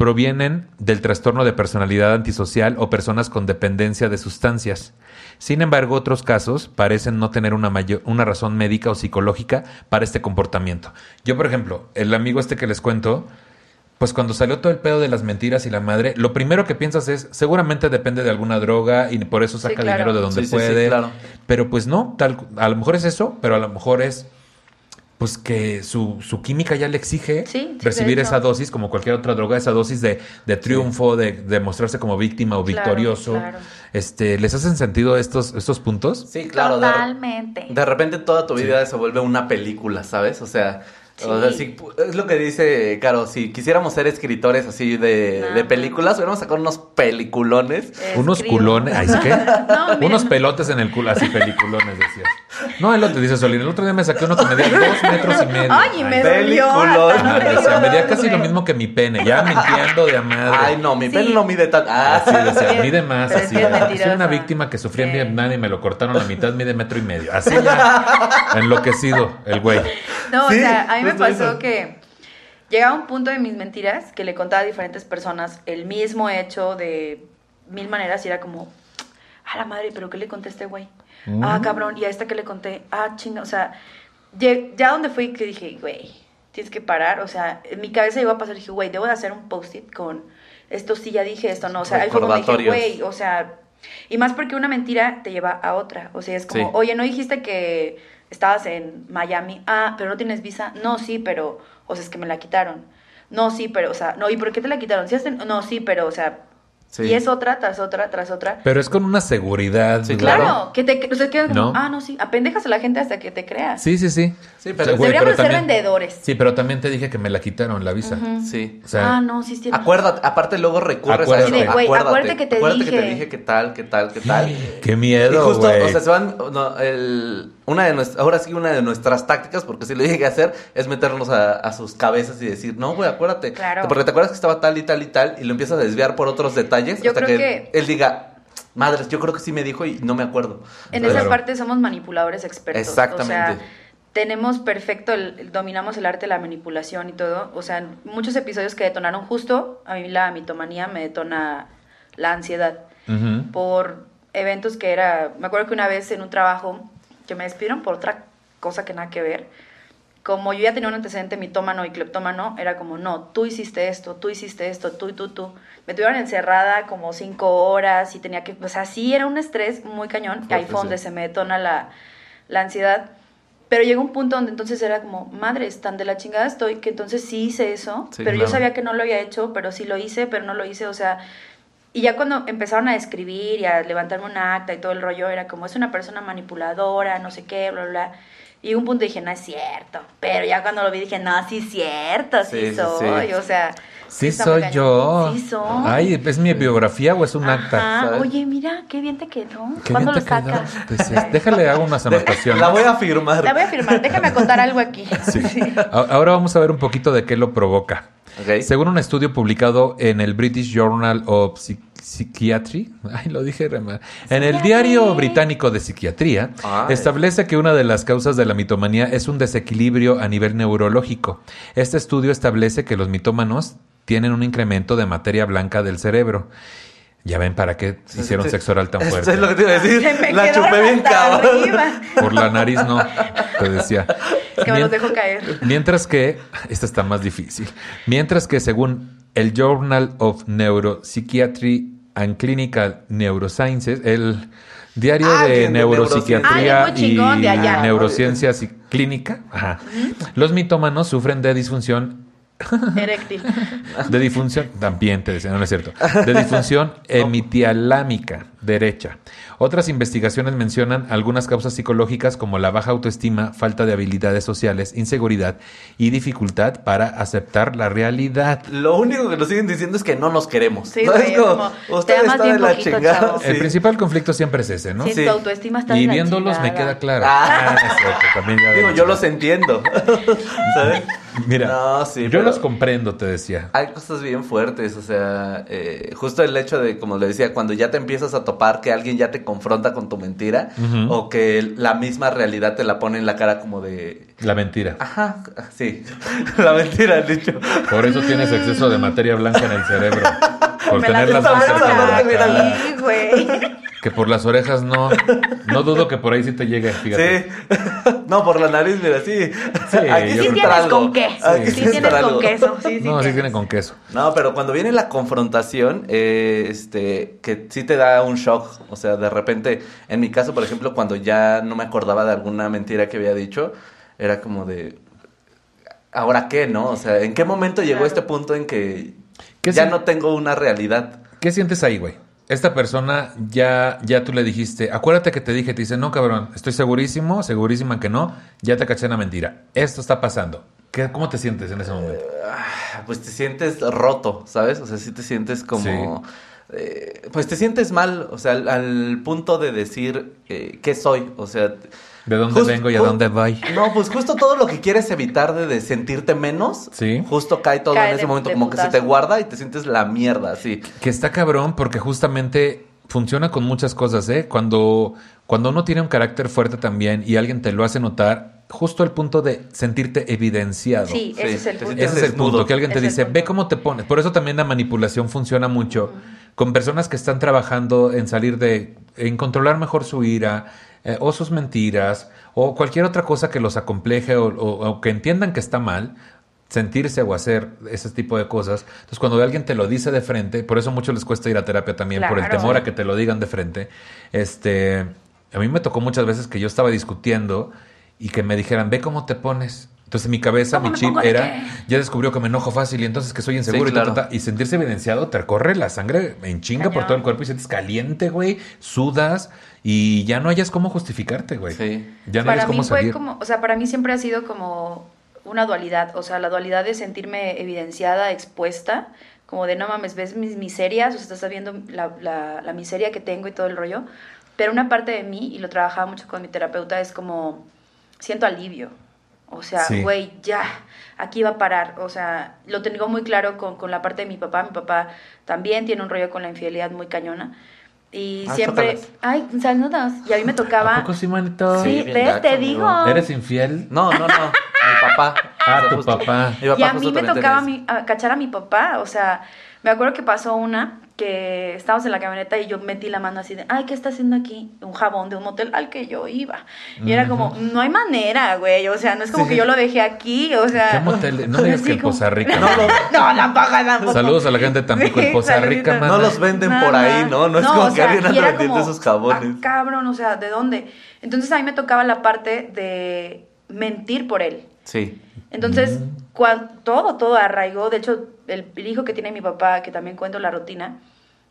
provienen del trastorno de personalidad antisocial o personas con dependencia de sustancias. Sin embargo, otros casos parecen no tener una, mayor, una razón médica o psicológica para este comportamiento. Yo, por ejemplo, el amigo este que les cuento, pues cuando salió todo el pedo de las mentiras y la madre, lo primero que piensas es, seguramente depende de alguna droga y por eso saca claro. dinero de donde Sí, sí, sí, puede. claro. Pero pues no, tal, a lo mejor es eso, pero a lo mejor es pues que su, su química ya le exige Sí, sí, recibir hecho. esa dosis, como cualquier otra droga, esa dosis de, de triunfo, de, de mostrarse como víctima o Claro, victorioso. claro. Este, ¿Les hacen sentido estos, estos puntos? Sí, claro. de- Totalmente. De repente toda tu vida se vuelve una película, ¿sabes? O sea, o sea, Sí. si- es lo que dice Caro, si quisiéramos ser escritores así de, No, de películas, hubiéramos sacado unos peliculones. Unos culones, ¿ay, ¿qué? No, Unos no. pelotes en el culo, así peliculones, decías. No, él lo te dice Solín. El otro día me saqué uno que medía dos metros y medio. Ay, y me dolió. Dio medía casi lo mismo que mi pene, ya mintiendo de a madre. Ay, no, mi Sí. pelo no mide tanto. Ah, Así decía, mide más, así. Soy una víctima que sufrí en Sí. Vietnam y me lo cortaron a mitad, mide metro y medio. Así ya, enloquecido el güey. No, Sí, o sea, a mí me pasó eso. que llegaba un punto de mis mentiras que le contaba a diferentes personas el mismo hecho de mil maneras y era como, a la madre, pero ¿qué le conté a este güey? Ah, Mm. cabrón, y a esta que le conté, ah, chinga, o sea, ya donde fui que dije, güey, tienes que parar, o sea, en mi cabeza iba a pasar, dije, güey, debo de hacer un post-it con esto sí ya dije, esto no, o sea, ahí fue cuando dije, güey, o sea, y más porque una mentira te lleva a otra, o sea, es como, Sí. oye, ¿no dijiste que estabas en Miami? Ah, pero no tienes visa. No, sí, pero, o sea, es que me la quitaron. No, sí, pero, o sea, no, ¿y por qué te la quitaron? ¿Sí No, sí, pero, o sea, Sí. y es otra tras otra tras otra. Pero es con una seguridad. Sí. Claro, Claro. que te, o sea, quedas como, ¿No? ah, no, sí, apendejas a la gente hasta que te creas. Sí, sí, sí. Sí, pero- güey, Deberíamos pero ser vendedores. Sí, pero también te dije que me la quitaron la visa. Sí. O sea, ah, no, sí, sí. Acuérdate, aparte luego recurres Acuérdate. a eso. Sí, de, güey, acuérdate, acuérdate que te acuérdate que te dije. dije que tal, que tal, que tal. Qué Y miedo, justo, güey. o sea, se van, no, el, una de nuestras, ahora sí una de nuestras tácticas, porque si lo llegué a hacer, es meternos a, a sus cabezas y decir, no, güey, acuérdate. Claro. Porque te acuerdas que estaba tal y tal y tal, y lo empiezas a desviar por otros detalles Yo hasta creo que, que- él diga, madres, yo creo que sí me dijo y no me acuerdo. En esa parte somos manipuladores expertos. Exactamente. O sea, tenemos perfecto, el, dominamos el arte de la manipulación y todo. O sea, en muchos episodios que detonaron justo, a mí la mitomanía me detona la ansiedad. Por eventos que era, me acuerdo que una vez en un trabajo que me despidieron por otra cosa que nada que ver. Como yo ya tenía un antecedente mitómano y cleptómano, era como, no, tú hiciste esto, tú hiciste esto, tú y tú, tú. Me tuvieron encerrada como cinco horas y tenía que, o sea, sí era un estrés muy cañón. y ahí fue donde se me detona la, la ansiedad. Pero llegó un punto donde entonces era como, madres, tan de la chingada estoy que entonces sí hice eso, Sí, pero yo sabía que no lo había hecho, pero sí lo hice, pero no lo hice, o sea, y ya cuando empezaron a escribir y a levantarme un acta y todo el rollo, era como, es una persona manipuladora, no sé qué, bla, bla, bla. Y un punto dije, no es cierto. Pero ya cuando lo vi dije, no, sí es cierto, sí, soy. sí. O sea, Sí soy yo. Sí soy. Ay, ¿es mi biografía o es un acta? Oye, mira, qué bien te quedó. Qué ¿Cuándo bien lo sacas? Decías, déjale, hago unas anotaciones. La voy a firmar. La voy a firmar. Déjame contar algo aquí. Sí. Ahora vamos a ver un poquito de qué lo provoca. Ok. Según un estudio publicado en el British Journal of Psy- Psychiatry, ay, lo dije re mal. en el Diario Británico de Psiquiatría, Ay. establece que una de las causas de la mitomanía es un desequilibrio a nivel neurológico. Este estudio establece que los mitómanos tienen un incremento de materia blanca del cerebro. Ya ven para qué hicieron Sí. sexo oral tan Eso fuerte. es lo que te iba a decir. Se me La chupé bien cabrón. arriba. Por la nariz no, te decía. Es que me los dejo caer. Mientras que, esta está más difícil, mientras que según el Journal of Neuropsychiatry and Clinical Neurosciences, el diario Ah, de neuropsiquiatría neurociencia. Ah, y de neurociencia clínica, ajá. los mitómanos sufren de disfunción Eréctil. de disfunción, también te decía, no, no es cierto, de disfunción hemitialámica derecha. Otras investigaciones mencionan algunas causas psicológicas como la baja autoestima, falta de habilidades sociales, inseguridad y dificultad para aceptar la realidad. Lo único que nos siguen diciendo es que no nos queremos. Sí, ¿Sabes güey, cómo? como, te usted está de la poquito, chingada. chavo. sí. El principal conflicto siempre es ese, ¿no? Sí, Sí. tu autoestima está Y de la viéndolos me queda claro. Ah. Ah, es cierto, también ya Digo, yo los entiendo. ¿Sabes? Mira, No, sí, yo los comprendo, te decía. Hay cosas bien fuertes, o sea, eh, justo el hecho de, como le decía, cuando ya te empiezas a topar que alguien ya te confronta con tu mentira o que la misma realidad te la pone en la cara como de... La mentira. Ajá, sí, la mentira, el dicho. Por eso tienes exceso de materia blanca en el cerebro. Por Me la tenerlas tomaron más cerca de la Mira, cara. Sí, güey. Que por las orejas no. No dudo que por ahí sí te llegue, fíjate. Sí. no, por la nariz, mira, sí. Sí, Aquí Sí tienes algo. con qué. Aquí Sí, tienes algo. con queso. Sí, sí no, sí tienes. viene con queso. No, pero cuando viene la confrontación, eh, este, que sí te da un shock. O sea, de repente, en mi caso, por ejemplo, cuando ya no me acordaba de alguna mentira que había dicho, era como de, ¿ahora qué, no? O sea, ¿en qué momento llegó Claro. este punto en que ¿Qué ya si- no tengo una realidad? ¿Qué sientes ahí, güey? Esta persona ya, ya tú le dijiste, acuérdate que te dije, te dice, no, cabrón, estoy segurísimo, segurísima que no, ya te caché en la mentira. Esto está pasando. ¿Qué, ¿Cómo te sientes en ese momento? Ah, Pues te sientes roto, ¿sabes? O sea, sí te sientes como... eh, pues te sientes mal, o sea, al, al punto de decir eh, qué soy, o sea... ¿De dónde Just- vengo y a dónde voy? No, pues justo todo lo que quieres evitar de, de sentirte menos, Sí. justo cae todo Cae en ese de- momento, de como que se te guarda y te sientes la mierda, así. Que está cabrón porque justamente funciona con muchas cosas, ¿eh? Cuando, cuando uno tiene un carácter fuerte también y alguien te lo hace notar, justo el punto de sentirte evidenciado. Sí, Sí, ese es el punto. Ese es el punto, que alguien te dice, punto. ve cómo te pones. Por eso también la manipulación funciona mucho con personas que están trabajando en salir de, en controlar mejor su ira eh, o sus mentiras o cualquier otra cosa que los acompleje o, o- o que entiendan que está mal sentirse o hacer ese tipo de cosas. Entonces, cuando alguien te lo dice de frente, por eso mucho les cuesta ir a terapia también, por el temor a que te lo digan de frente. Este, a mí me tocó muchas veces que yo estaba discutiendo y que me dijeran, ve cómo te pones. Entonces, en mi cabeza, ¿Cómo mi chip era, ya descubrió que me enojo fácil y entonces que soy inseguro Sí, y, ta, claro. ta, ta. y sentirse evidenciado te corre la sangre en chinga por todo el cuerpo y sientes caliente, güey, sudas y ya no hayas cómo justificarte, güey. Sí. Ya no para hayas cómo mí fue salir. como, o sea, para mí siempre ha sido como una dualidad, o sea, la dualidad de sentirme evidenciada, expuesta, como de no mames, ves mis miserias, o sea, estás viendo la, la, la miseria que tengo y todo el rollo, pero una parte de mí, y lo trabajaba mucho con mi terapeuta, es como, siento alivio, o sea, Sí. güey, ya, aquí va a parar, o sea, lo tengo muy claro con, con la parte de mi papá, mi papá también tiene un rollo con la infidelidad muy cañona, y Ah, siempre, ay, saludos, y a mí me tocaba... ¿A poco sí, manito? Sí, Sí, bien ves, gacho, te digo. ¿Eres infiel? No, no, no. Mi papá. Ah, tu papá. Y a mí me tocaba a cachar a mi papá, o sea, me acuerdo que pasó una que estábamos en la camioneta y yo metí la mano así de, ay, ¿qué está haciendo aquí? Un jabón de un motel al que yo iba. Y era como, no hay manera, güey, o sea, no es como Sí. que yo lo dejé aquí, o sea... ¿Qué motel? No digas que en Poza Rica. No, no, la paga tampoco. Saludos a la gente de Tampico, en Sí, Poza Rica, mana. No los venden por ahí, ¿no? No es como o que sea, alguien y anda vendiendo esos jabones. "Ah, cabrón, o sea, ¿de dónde? Entonces a mí me tocaba la parte de mentir por él. Sí. Entonces, Mm. cuan- todo, todo arraigó. De hecho, el, hijo que tiene mi papá, que también cuento la rutina,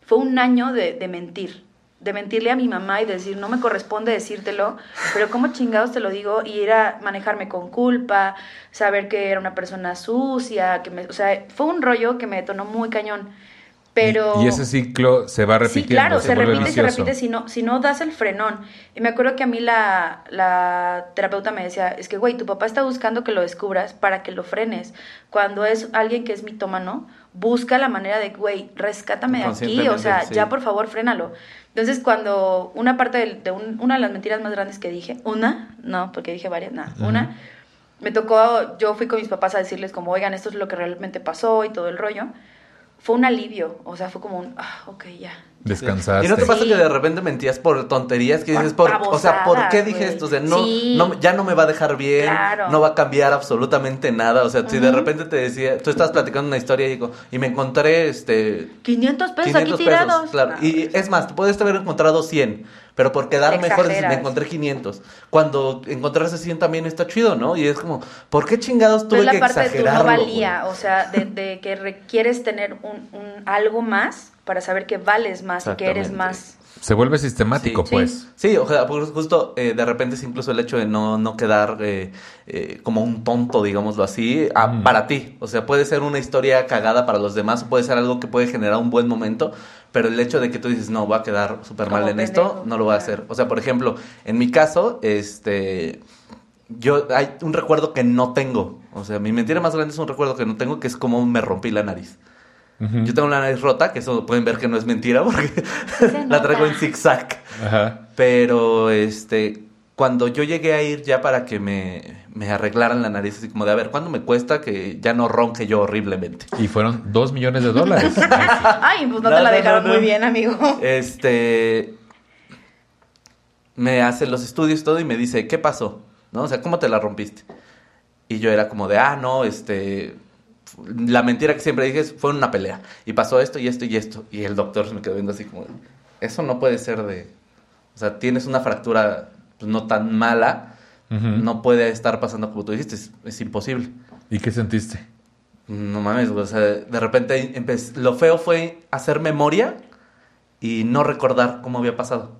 fue un año de, de mentir. De mentirle a mi mamá y decir, no me corresponde decírtelo, pero ¿cómo chingados te lo digo? Y ir a manejarme con culpa, saber que era una persona sucia, que me, o sea, fue un rollo que me detonó muy cañón. Pero... Y, y ese ciclo se va repitiendo. Sí, claro, se, repite y se repite si no, si no das el frenón. Y me acuerdo que a mí la, la terapeuta me decía, es que, güey, tu papá está buscando que lo descubras para que lo frenes. Cuando es alguien que es mitómano, busca la manera de, güey, rescátame de aquí, o sea, sí. ya por favor, frénalo. Entonces, cuando una parte del- de, un- una de las mentiras más grandes que dije, una, no, porque dije varias, nada, una, me tocó, yo fui con mis papás a decirles como, oigan, esto es lo que realmente pasó y todo el rollo. Fue un alivio, o sea, fue como un, ah, ok, ya. Descansaste. ¿Y no te pasa Sí. que de repente mentías por tonterías que Por dices, por, o sea, ¿por qué dije güey. esto? O sea, no, Sí. no, ya no me va a dejar bien, Claro. no va a cambiar absolutamente nada. O sea, si de repente te decía, tú estabas platicando una historia y, digo, y me encontré este 500 pesos 500 aquí pesos, tirados. claro. No, y es más, puedes haber encontrado 100, pero por quedar mejor me encontré 500. Cuando encontrarse 100 también está chido, ¿no? Y es como, ¿por qué chingados Pero tuve es que la parte de tu no valía, o sea, de, de que requieres tener un, un algo más para saber que vales más y que eres más. Se vuelve sistemático, Sí. pues. Sí, o sea, pues justo eh, de repente es incluso el hecho de no, no quedar eh, eh, como un tonto, digámoslo así, a- Mm. para ti. O sea, puede ser una historia cagada para los demás, puede ser algo que puede generar un buen momento, pero el hecho de que tú dices, no, voy a quedar súper mal en esto, no lo voy a hacer. O sea, por ejemplo, en mi caso, este... Yo, hay un recuerdo que no tengo. O sea, mi mentira más grande es un recuerdo que no tengo, que es como me rompí la nariz. Yo tengo la nariz rota, que eso pueden ver que no es mentira, porque la traigo en zigzag. Ajá. Pero este, cuando yo llegué a ir ya para que me, me arreglaran la nariz, así como de, a ver, ¿cuánto me cuesta que ya no ronque yo horriblemente? Y fueron dos millones de dólares. Ay, pues no, No, te la dejaron no, no. muy bien, amigo. Este, me hace los estudios y todo y me dice, ¿qué pasó? ¿No? O sea, ¿cómo te la rompiste? Y yo era como de, ah, no, este, la mentira que siempre dije fue una pelea. Y pasó esto y esto y esto. Y el doctor se me quedó viendo así como, eso no puede ser de, o sea, tienes una fractura pues, no tan mala, no puede estar pasando como tú dijiste, es, es imposible. ¿Y qué sentiste? No mames, o sea, de repente lo feo fue hacer memoria y no recordar cómo había pasado.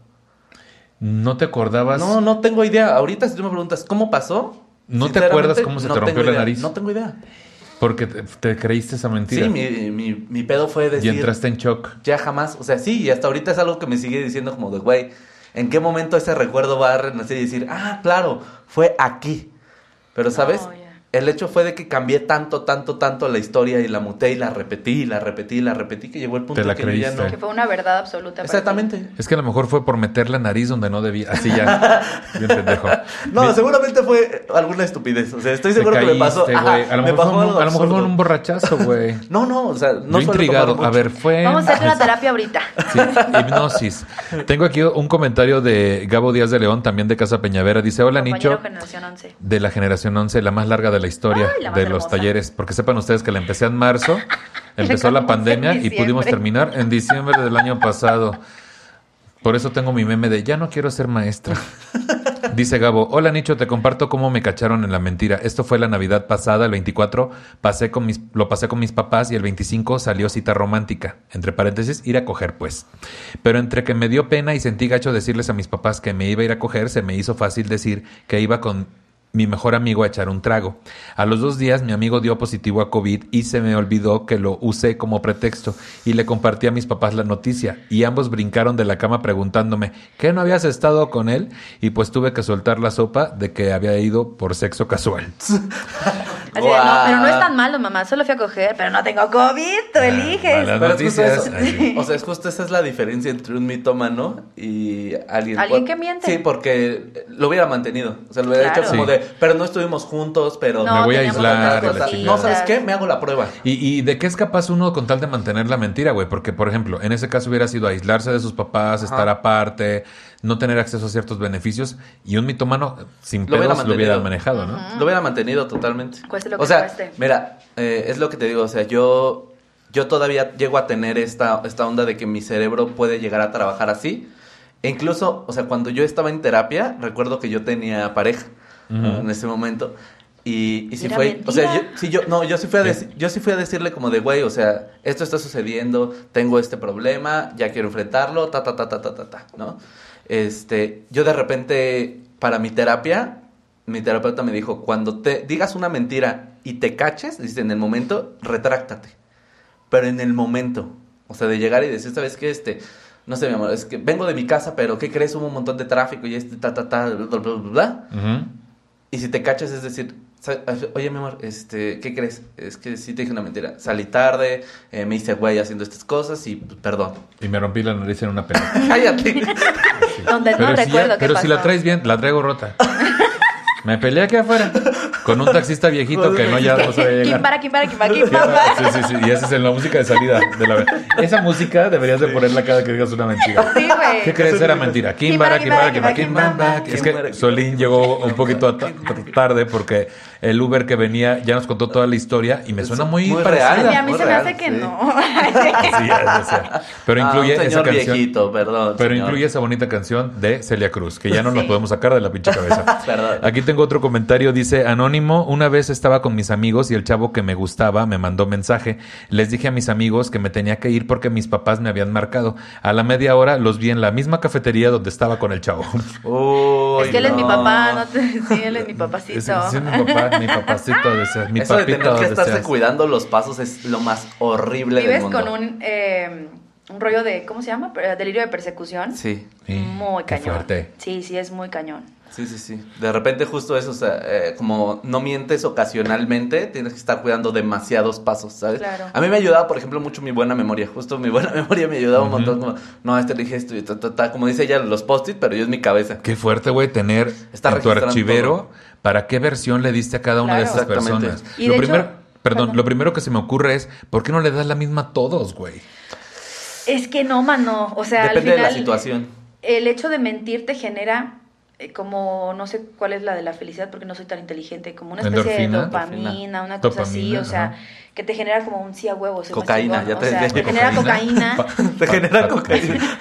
¿No te acordabas? No, no tengo idea. Ahorita si tú me preguntas cómo pasó, ¿No te acuerdas cómo se te rompió la idea. nariz? No tengo idea. Porque te, te creíste esa mentira. Sí, mi, mi, mi pedo fue y decir, entraste en shock. ya jamás, o sea, sí, y hasta ahorita es algo que me sigue diciendo como de, güey, ¿en qué momento ese recuerdo va a renacer y decir, ah, claro, fue aquí? Pero, ¿sabes? No. El hecho fue de que cambié tanto, tanto, tanto la historia y la muté y la repetí y la repetí y la repetí que llegó el punto Te la que yo ya creíste. no... Que fue una verdad absoluta. Exactamente. Es que a lo mejor fue por meter la nariz donde no debía. Así ya. Bien pendejo. No, Mi- seguramente fue alguna estupidez. O sea, estoy seguro que me pasó. Ajá. A lo me mejor pasó fue un- algo a lo mejor fue absurdo. un borrachazo, güey. No, no, o sea, no Yo intrigado. mucho. A ver, fue. Vamos a hacer una terapia ahorita. Sí, hipnosis. Tengo aquí un comentario de Gabo Díaz de León, también de Casa Peñavera. Dice: Hola, Compañero Nicho. generación 11. De la generación 11, la más larga de la historia Ay, la más de los hermosa. talleres. Porque sepan ustedes que la empecé en marzo, empezó la pandemia y pudimos terminar en diciembre del año pasado. Por eso tengo mi meme de ya no quiero ser maestra. Dice Gabo, hola Nicho, te comparto cómo me cacharon en la mentira. Esto fue la Navidad pasada, el 24, pasé con mis, lo pasé con mis papás y el 25 salió cita romántica. Entre paréntesis, ir a coger pues. Pero entre que me dio pena y sentí gacho decirles a mis papás que me iba a ir a coger, se me hizo fácil decir que iba con mi mejor amigo a echar un trago. A los dos días mi amigo dio positivo a COVID y se me olvidó que lo usé como pretexto y le compartí a mis papás la noticia y ambos brincaron de la cama preguntándome ¿qué no habías estado con él? Y pues tuve que soltar la sopa de que había ido por sexo casual. Así de, no, pero no es tan malo, mamá. Solo fui a coger, pero no tengo COVID. Tú eliges. malas Pero es justo noticias. eso. Ay. O sea, es justo esa es la diferencia entre un mitómano y alguien. Alguien que miente. Sí, porque lo hubiera mantenido. O sea, lo hubiera Claro. hecho como Sí. de, pero no estuvimos juntos, pero. Me voy a aislar, la O no, ¿sabes qué? Me hago la prueba. ¿Y, y de qué es capaz uno con tal de mantener la mentira, güey? Porque, por ejemplo, en ese caso hubiera sido aislarse de sus papás, Ajá. estar aparte, no tener acceso a ciertos beneficios y un mitomano sin Lo pedos lo hubiera manejado, ¿no? Lo hubiera mantenido totalmente. Cueste lo o que sea, cueste. mira, eh, es lo que te digo, o sea, yo, yo todavía llego a tener esta, esta onda de que mi cerebro puede llegar a trabajar así. E incluso, o sea, cuando yo estaba en terapia, recuerdo que yo tenía pareja en ese momento. Y, Era fue, o sea, yo, sí, yo, no, yo sí fui a deci- yo sí fui a decirle como de, güey, o sea, esto está sucediendo, tengo este problema, ya quiero enfrentarlo, ta, ta, ta, ta, ta, ta, ta, ¿no? Este, yo de repente, para mi terapia, mi terapeuta me dijo, cuando te digas una mentira y te caches, dice, en el momento, retráctate. Pero en el momento, o sea, de llegar y decir, ¿sabes qué? Este, no sé, mi amor, es que vengo de mi casa, pero ¿qué crees? Hubo un montón de tráfico y este, ta, ta, ta, bla, bla, bla, bla, bla. Ujú. Y si te cachas, es decir, oye, mi amor, este, ¿qué crees? Es que sí te dije una mentira. Salí tarde, eh, me hice güey haciendo estas cosas y pues, perdón. Y me rompí la nariz en una pelea. Cállate. Donde no Pero, si, ya- recuerdo qué pero si la traes bien, la traigo rota. Me peleé aquí afuera con un taxista viejito que no ya no Kim llegar. para, kim para, kim para, kim para. Sí, sí, sí. Y esa es la música de salida de la Esa música deberías de ponerla cada que digas una mentira. Sí, güey. ¿Qué crees? Era mentira. Kimbara, Kimbara, Kimbara, Kimbara. Es Kimbara, que Solín llegó un poquito ta- tarde porque el Uber que venía ya nos contó toda la historia y me suena muy, Muy parecida. Y a mí se me hace que no. Sí, ya, ya sé. Pero Ah, incluye esa canción. viejito, perdón. Pero incluye esa bonita canción de Celia Cruz, que ya no nos podemos sacar de la pinche cabeza. Perdón. Aquí tengo otro comentario, dice Anónimo, una vez estaba con mis amigos y el chavo que me gustaba me mandó mensaje. Les dije a mis amigos que me tenía que ir porque mis papás me habían marcado. A la media hora los vi en la misma cafetería donde estaba con el chavo. Uy, es que él es mi papá, no te... Sí, él es mi papacito. Es mi papá, mi papacito, mi Eso de papito. tener que estarse deseas. cuidando los pasos es lo más horrible del Vives mundo. con un, eh, un rollo de, ¿cómo se llama? Delirio de persecución. Sí, Sí, Muy qué cañón. fuerte. Sí, sí, es muy cañón. Sí, sí, sí. De repente justo eso, o sea, eh, como no mientes ocasionalmente, tienes que estar cuidando demasiados pasos, ¿sabes? Claro. A mí me ayudaba, por ejemplo, mucho mi buena memoria. Justo mi buena memoria me ayudaba un Ujú. montón. Como, no, este le dije esto y ta, ta, ta. Como dice ella, los post-it, pero yo es mi cabeza. Qué fuerte, güey, tener Está en tu archivero todo. para qué versión le diste a cada una de Exactamente. personas. Y lo de primero, hecho- perdón, perdón. lo primero que se me ocurre es, ¿por qué no le das la misma a todos, güey? Es que no, mano. O sea, Depende al de la final... situación. el hecho de mentir te genera eh, como, no sé cuál es la de la felicidad porque no soy tan inteligente, como una especie de Endorfina. dopamina, una cosa así, o sea, ajá. que te genera como un sí a huevo. Cocaína, ya o te- sea, ya- te genera cocaína. cocaína. Te genera cocaína.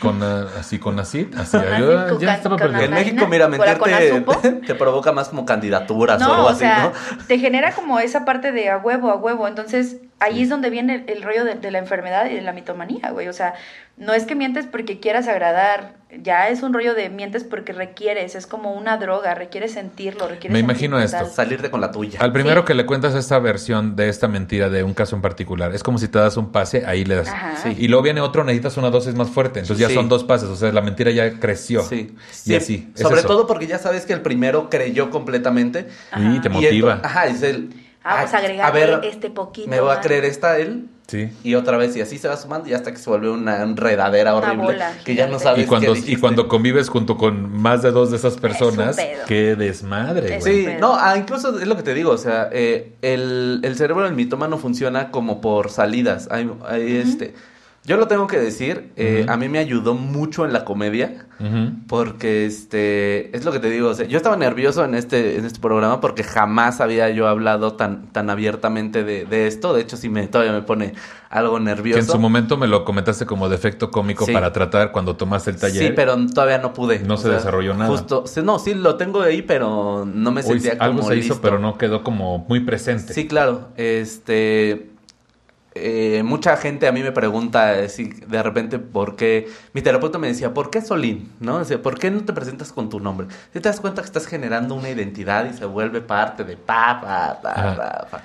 Con, ah, así con acid, así. Con yo acid, ya estaba con perdido. En México, mira, ¿Con la mentir conazupo? te, provoca más como candidaturas o No, algo o así, sea, ¿no? te genera como esa parte de a huevo, a huevo. Entonces, ahí es donde viene el, el rollo de, de la enfermedad y de la mitomanía, güey. O sea, no es que mientes porque quieras agradar, ya es un rollo de mientes porque requieres, es como una droga, requieres sentirlo, requieres Me imagino esto. tal. Salirte con la tuya. Al primero Sí. que le cuentas esta versión de esta mentira de un caso en particular, es como si te das un pase, ahí le das. Ajá. Sí. Y luego viene otro, necesitas una dosis más fuerte. Entonces ya Sí. son dos pases, o sea, la mentira ya creció. Sí. Y Sí, así. es Sobre eso. todo porque ya sabes que el primero creyó completamente. Y te Y motiva. ento- ajá, es el. Ah, pues agregarle a ver, este poquito Me voy a creer esta él. Sí. Y otra vez, y así se va sumando, y hasta que se vuelve una enredadera Una horrible. bola que ya no sabes Y cuando, qué y cuando convives junto con más de dos de esas personas, pedo. qué desmadre, Es güey. Sí, pedo. no, ah, incluso es lo que te digo, o sea, eh, el, el cerebro del mitómano funciona como por salidas. Hay, hay, este, yo lo tengo que decir, eh, a mí me ayudó mucho en la comedia. Porque este es lo que te digo, o sea, yo estaba nervioso en este, en este programa porque jamás había yo hablado tan, tan abiertamente de, de esto. De hecho, sí me todavía me pone algo nervioso. Que en su momento me lo comentaste como defecto cómico Sí. para tratar cuando tomaste el taller. Sí, pero todavía no pude. No se desarrolló nada. Justo, no, sí lo tengo ahí, pero no me Uy, sentía como algo se hizo, listo. pero no quedó como muy presente. Sí, claro. Este. Eh, mucha gente a mí me pregunta si de repente por qué. Mi terapeuta me decía, ¿por qué Solín? ¿No? Sea, ¿por qué no te presentas con tu nombre? Si te das cuenta que estás generando una identidad y se vuelve parte de pa, pa, pa, pa, pa.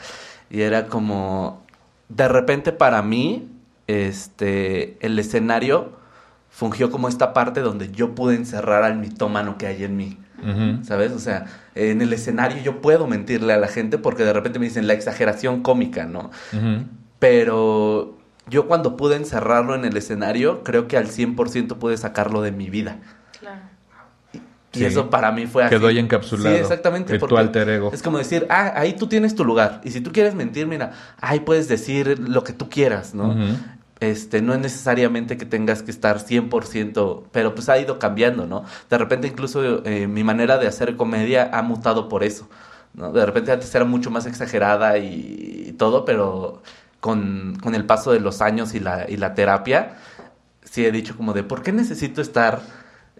Y era como. De repente para mí, este. El escenario fungió como esta parte donde yo pude encerrar al mitómano que hay en mí. ¿Sabes? O sea, en el escenario yo puedo mentirle a la gente porque de repente me dicen la exageración cómica, ¿no? Pero yo cuando pude encerrarlo en el escenario, creo que al 100% pude sacarlo de mi vida. Claro. Y Sí. eso para mí fue así. Quedó ahí encapsulado. Sí, exactamente. En tu alter ego. Es como decir, ah, ahí tú tienes tu lugar. Y si tú quieres mentir, mira, ahí puedes decir lo que tú quieras, ¿no? Este, no es necesariamente que tengas que estar 100%, pero pues ha ido cambiando, ¿no? De repente incluso eh, mi manera de hacer comedia ha mutado por eso, ¿no? De repente antes era mucho más exagerada y, y todo, pero con, con el paso de los años y la, y la terapia, sí he dicho como de, ¿por qué necesito estar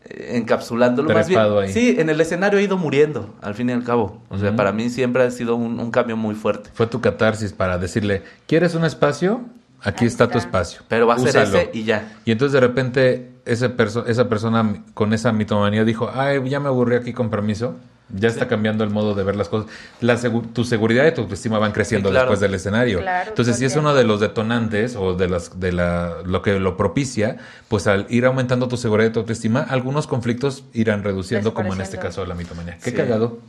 eh, encapsulándolo? Más bien, ahí. sí, en el escenario he ido muriendo, al fin y al cabo. O sea, para mí siempre ha sido un, un cambio muy fuerte. Fue tu catarsis para decirle, ¿quieres un espacio? Aquí Ahí está tu espacio. Pero va a ser Úsalo. ese y ya. Y entonces de repente ese perso- esa persona con esa mitomanía dijo, ay, ya me aburrí aquí con permiso. Ya está cambiando el modo de ver las cosas. La segu- tu seguridad y tu autoestima van creciendo Sí, claro. después del escenario. Claro, Entonces, si es uno de los detonantes o de las de la lo que lo propicia, pues al ir aumentando tu seguridad y tu autoestima, algunos conflictos irán reduciendo, como en este caso la mitomanía. Qué Sí. cagado.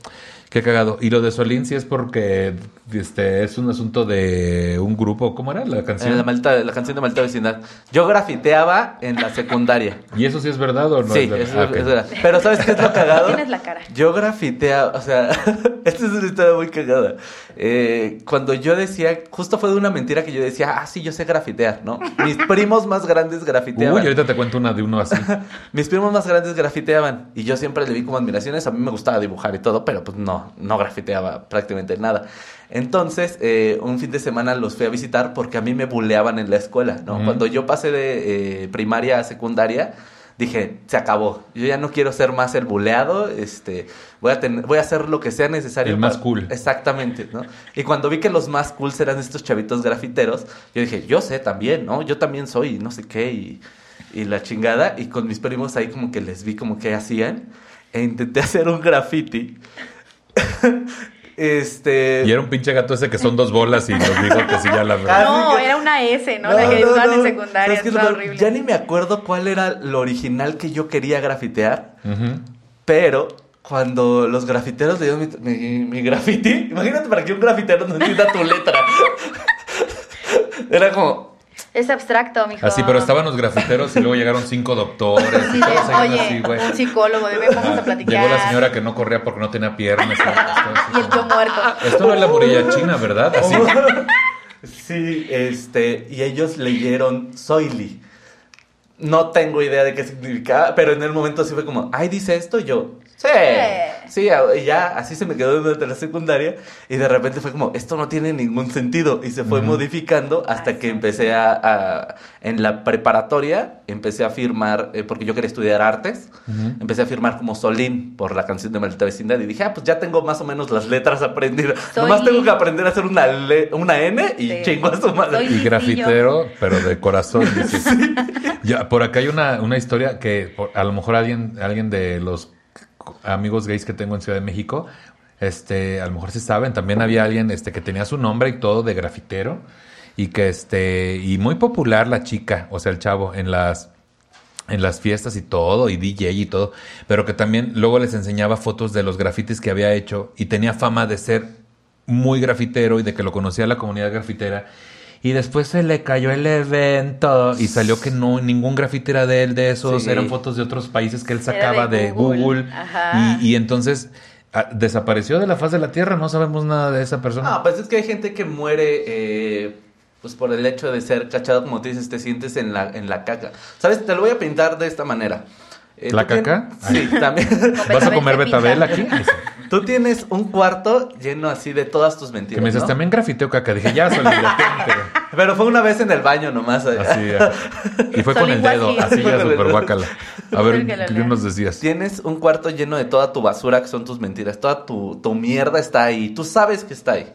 Qué cagado. Y lo de Solín sí es porque este es un asunto de un grupo, ¿cómo era la canción? Eh, La, maldita- la canción de Maldita Vecindad. Yo grafiteaba en la secundaria. ¿Y eso sí es verdad o no sí, es verdad? eso Ah, es verdad. Pero ¿sabes qué es lo cagado? Tienes la cara. Yo grafiteaba, o sea, esta es una historia muy cagada. Eh, cuando yo decía, justo fue de una mentira que yo decía, ah, sí, yo sé grafitear, ¿no? Mis primos más grandes grafiteaban. Uy, ahorita te cuento una de uno así. Mis primos más grandes grafiteaban y yo siempre le vi como admiraciones. A mí me gustaba dibujar y todo, pero pues no, no grafiteaba prácticamente nada. Entonces, eh, un fin de semana los fui a visitar porque a mí me buleaban en la escuela, ¿no? Cuando yo pasé de eh, primaria a secundaria, dije, se acabó. Yo ya no quiero ser más el buleado, este, voy a tener, voy a hacer lo que sea necesario. El más para- cool. Exactamente, ¿no? Y cuando vi que los más cools eran estos chavitos grafiteros, yo dije, yo sé también, ¿no? Yo también soy, no sé qué, y, y la chingada. Y con mis primos ahí como que les vi como que hacían. E intenté hacer un graffiti. este... Y era un pinche gato ese que son dos bolas y los bigotes y ya la Ah, verdad. No, que- era una S, ¿no? la que dibujaban en secundaria, ¿Sabes qué es está lo- horrible. Ya ni me acuerdo cuál era lo original que yo quería grafitear, pero cuando los grafiteros le dieron mi, mi, mi graffiti, imagínate para que un grafitero no entienda tu letra. Era como, Es abstracto, mijo. Así, pero estaban los grafiteros y luego llegaron cinco doctores Sí, y todos oye, así, güey. un psicólogo, de ven, vamos a platicar. Llegó la señora que no corría porque no tenía piernas. y esto, así. Y el yo muerto. Esto no es la muralla china, ¿verdad? Así. sí, este, y ellos leyeron Soily. No tengo idea de qué significaba, pero en el momento sí fue como, ay, dice esto, y yo, sí, Sí. sí, y ya así se me quedó durante la secundaria, y de repente fue como, esto no tiene ningún sentido, y se fue modificando hasta que empecé a, a- en la preparatoria, empecé a firmar, eh, porque yo quería estudiar artes, empecé a firmar como Solín por la canción de Maldita Vecindad, y dije, ah, pues ya tengo más o menos las letras aprendidas, nomás tengo que aprender a hacer una, le- una N, y Sí. chingo a su madre. Soy- Y grafitero, pero de corazón. Ya, por acá hay una, una historia que por- a lo mejor alguien, alguien de los amigos gays que tengo en Ciudad de México, este, a lo mejor se saben, también había alguien este, que tenía su nombre y todo de grafitero, y que este, y muy popular la chica, o sea, el chavo, en las en las fiestas y todo, y DJ y todo, pero que también luego les enseñaba fotos de los grafitis que había hecho y tenía fama de ser muy grafitero y de que lo conocía la comunidad grafitera. Y después se le cayó el evento y salió que no, ningún grafiti era de él, de esos, Sí. eran fotos de otros países que él sacaba de de Google. Google. Ajá. Y, y entonces ah, desapareció de la faz de la tierra, no sabemos nada de esa persona. No, pues es que hay gente que muere eh, pues por el hecho de ser cachado, como tú dices, te sientes en la, en la caca. ¿Sabes? Te lo voy a pintar de esta manera. Eh, ¿La caca? Sí, también. ¿Vas a comer te betabel aquí? Tú tienes un cuarto lleno así de todas tus mentiras. Que me dices, ¿no? también grafiteo caca. Dije, ya, detente. Pero fue una vez en el baño nomás. eh. Así, ajá. Y fue con el dedo, Guaji. así ya súper guácala. A ver, ¿qué lea. nos decías? Tienes un cuarto lleno de toda tu basura, que son tus mentiras. Toda tu, tu mierda está ahí. Tú sabes que está ahí.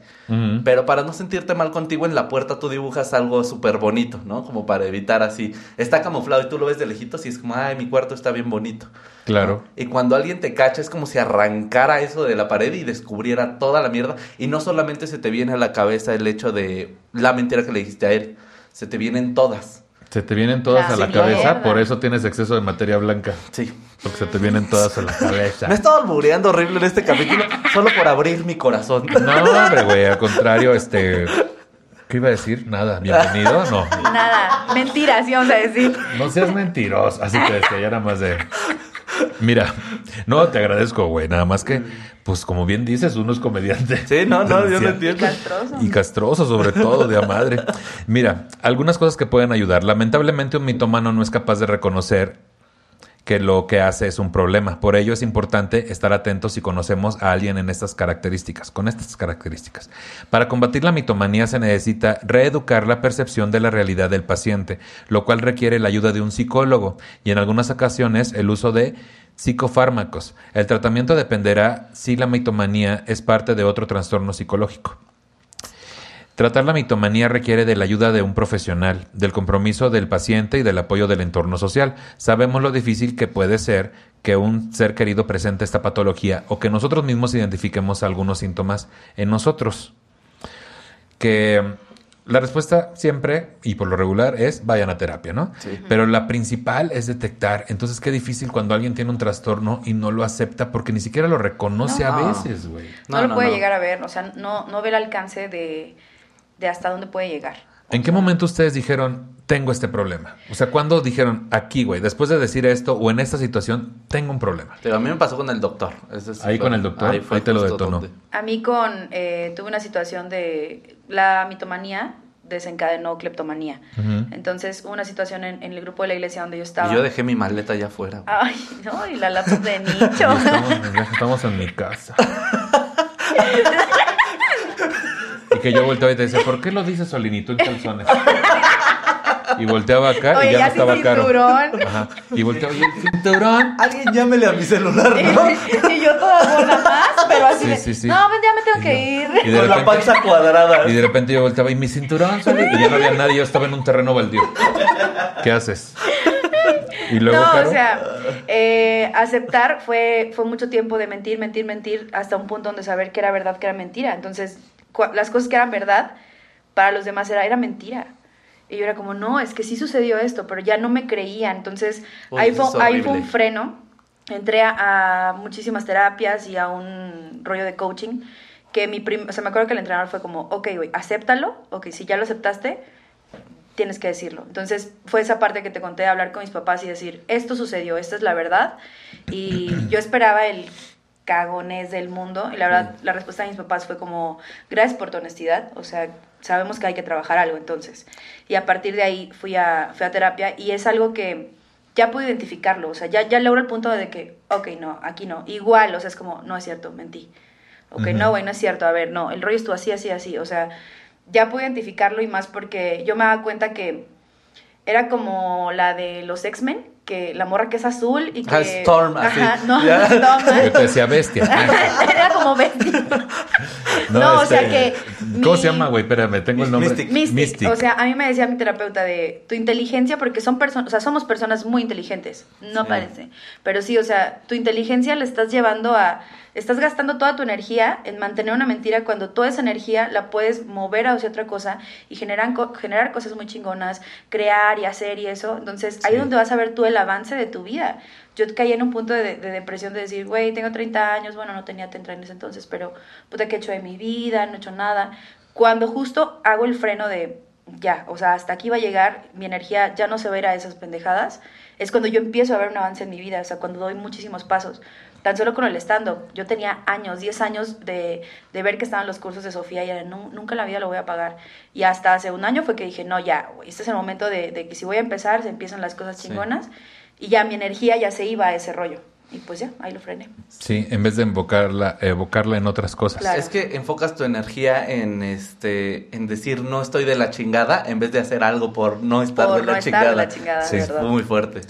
Pero para no sentirte mal contigo, en la puerta tú dibujas algo súper bonito, ¿no? Como para evitar así. Está camuflado y tú lo ves de lejitos y es como, ay, mi cuarto está bien bonito. Claro. Y cuando alguien te cacha es como si arrancara eso de la pared y descubriera toda la mierda. Y no solamente se te viene a la cabeza el hecho de la mentira que le dijiste a él, se te vienen todas. Se te vienen todas La a la mierda. cabeza, por eso tienes exceso de materia blanca. Sí. Porque se te vienen todas a la cabeza. Me he estado albureando horrible en este capítulo solo por abrir mi corazón. No, hombre, güey, al contrario, este... ¿Qué iba a decir? Nada, bienvenido, no. Nada, mentiras, íbamos a decir. No seas mentiroso. Así te decía, ya nada más de... Mira, no, te agradezco, güey. Nada más que, pues como bien dices, uno es comediante. Sí, no, no, yo lo Y entiendo. castroso. Y castroso, sobre todo, de a madre. Mira, algunas cosas que pueden ayudar. Lamentablemente, un mitómano no es capaz de reconocer que lo que hace es un problema. Por ello es importante estar atentos si conocemos a alguien en estas características, con estas características. Para combatir la mitomanía se necesita reeducar la percepción de la realidad del paciente, lo cual requiere la ayuda de un psicólogo y en algunas ocasiones el uso de psicofármacos. El tratamiento dependerá si la mitomanía es parte de otro trastorno psicológico. Tratar la mitomanía requiere de la ayuda de un profesional, del compromiso del paciente y del apoyo del entorno social. Sabemos lo difícil que puede ser que un ser querido presente esta patología o que nosotros mismos identifiquemos algunos síntomas en nosotros. Que la respuesta siempre y por lo regular es vayan a terapia, ¿no? Sí. Pero la principal es detectar. Entonces, qué difícil cuando alguien tiene un trastorno y no lo acepta porque ni siquiera lo reconoce a No. veces, güey. No, lo puede llegar a ver, o sea, no, no ve el alcance de, de hasta dónde puede llegar. ¿En qué momento ustedes dijeron, tengo este problema? O sea, ¿cuándo dijeron, aquí, güey, después de decir esto o en esta situación, tengo un problema? Pero a mí me pasó con el doctor. Ese sí Ahí fue- con el doctor, ahí te lo detonó. donde- A mí con, eh, tuve una situación de la mitomanía desencadenó cleptomanía. Ujú. Entonces, hubo una situación en, en el grupo de la iglesia donde yo estaba. Y yo dejé mi maleta allá afuera. güey. Ay, no, y la laptop de nicho. estamos, estamos en mi casa. que yo volteaba y te decía, ¿por qué lo dices Solinito en calzones? Y volteaba acá Oye, y ya, ya no estaba sin caro. cinturón. Ajá. Y volteaba y el cinturón. Alguien llámele a mi celular, ¿no? y yo toda buena más, pero así Sí, de, sí, sí. no, pues ya me tengo Y que yo- ir. y de Con la panza cuadrada. Y de repente yo volteaba y mi cinturón? Y ya no había nadie, yo estaba en un terreno baldío. ¿Qué haces? Y luego, no, Caro, o sea, eh, aceptar fue, fue mucho tiempo de mentir, mentir, mentir, hasta un punto donde saber que era verdad, que era mentira. Entonces, las cosas que eran verdad, para los demás era, era mentira. Y yo era como, no, es que sí sucedió esto, pero ya no me creía. Entonces, ahí, fue, ahí fue un freno. Entré a, a muchísimas terapias y a un rollo de coaching que mi prim o sea, me acuerdo que el entrenador fue como, ok, güey, acéptalo, ok, si ya lo aceptaste, tienes que decirlo. Entonces fue esa parte que te conté, hablar con mis papás y decir, esto sucedió, esta es la verdad. Y yo esperaba el cagones del mundo. Y la verdad, la respuesta de mis papás fue como, gracias por tu honestidad. O sea, sabemos que hay que trabajar algo entonces. Y a partir de ahí fui a, fui a terapia y es algo que ya puedo identificarlo. O sea, ya, ya logro el punto de que, ok, no, aquí no. Igual, o sea, es como, no es cierto, mentí. Ok, no, güey, no es cierto. A ver, no, el rollo estuvo así, así, así. O sea, ya puedo identificarlo y más porque yo me daba cuenta que era como la de los X-Men, que la morra que es azul y que... Ah, Storm, así. Ajá, no, Ya. Storm. Yo te decía bestia. Era como bestia. No, o sea que ¿Cómo mi- se llama, güey? Espérame, tengo el nombre. Mystic. Mystic. O sea, a mí me decía mi terapeuta de tu inteligencia, porque son personas, o sea, somos personas muy inteligentes, no Sí. parece. Pero sí, o sea, tu inteligencia la estás llevando a, estás gastando toda tu energía en mantener una mentira cuando toda esa energía la puedes mover hacia otra cosa y generar, co- generar cosas muy chingonas, crear y hacer y eso. Entonces, ahí Sí. es donde vas a ver tú el avance de tu vida. Yo caí en un punto de, de depresión de decir, güey, tengo 30 años, bueno, no tenía 30 años entonces, pero puta, ¿qué he hecho de mi vida? No he hecho nada. Cuando justo hago el freno de, ya, o sea, hasta aquí va a llegar, mi energía ya no se va a ir a esas pendejadas, es cuando yo empiezo a ver un avance en mi vida, o sea, cuando doy muchísimos pasos. Tan solo con el stand-up, yo tenía años, 10 años de, de ver que estaban los cursos de Sofía y era, "Nu- nunca en la vida lo voy a pagar. Y hasta hace un año fue que dije, no, ya, este es el momento de, de que si voy a empezar, se empiezan las cosas Sí. chingonas y ya mi energía ya se iba a ese rollo. Y pues ya, ahí lo frené. Sí, en vez de invocarla, evocarla en otras cosas. Claro. Es que enfocas tu energía en este en decir no estoy de la chingada en vez de hacer algo por no estar Por de la no estar chingada. de la chingada, Sí. Fue muy fuerte.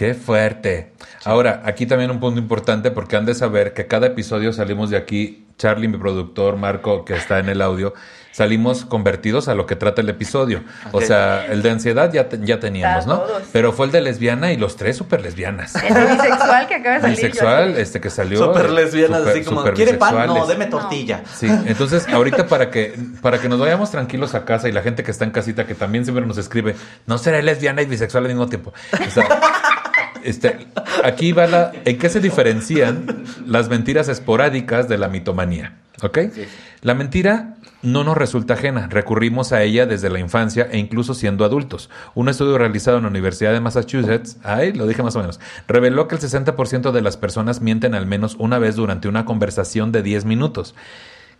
Qué fuerte. Ahora, aquí también un punto importante porque han de saber que cada episodio salimos de aquí, Charlie, mi productor, Marco, que está en el audio, salimos convertidos a lo que trata el episodio. O sea, el de ansiedad ya, te- ya teníamos, ¿no? todos. Pero fue el de lesbiana y los tres súper lesbianas. El bisexual que acaba de salir. Bisexual, este que salió. Súper eh, lesbianas, súper- así como, ¿quiere pan? No, deme tortilla. Sí, entonces ahorita para que para que nos vayamos tranquilos a casa y la gente que está en casita que también siempre nos escribe, no seré lesbiana y bisexual al mismo tiempo. O sea, este, aquí va la en qué se diferencian las mentiras esporádicas de la mitomanía, ¿ok? La mentira no nos resulta ajena, recurrimos a ella desde la infancia e incluso siendo adultos. Un estudio realizado en la Universidad de Massachusetts, ay, lo dije más o menos, reveló que el 60% de las personas mienten al menos una vez durante una conversación de 10 minutos.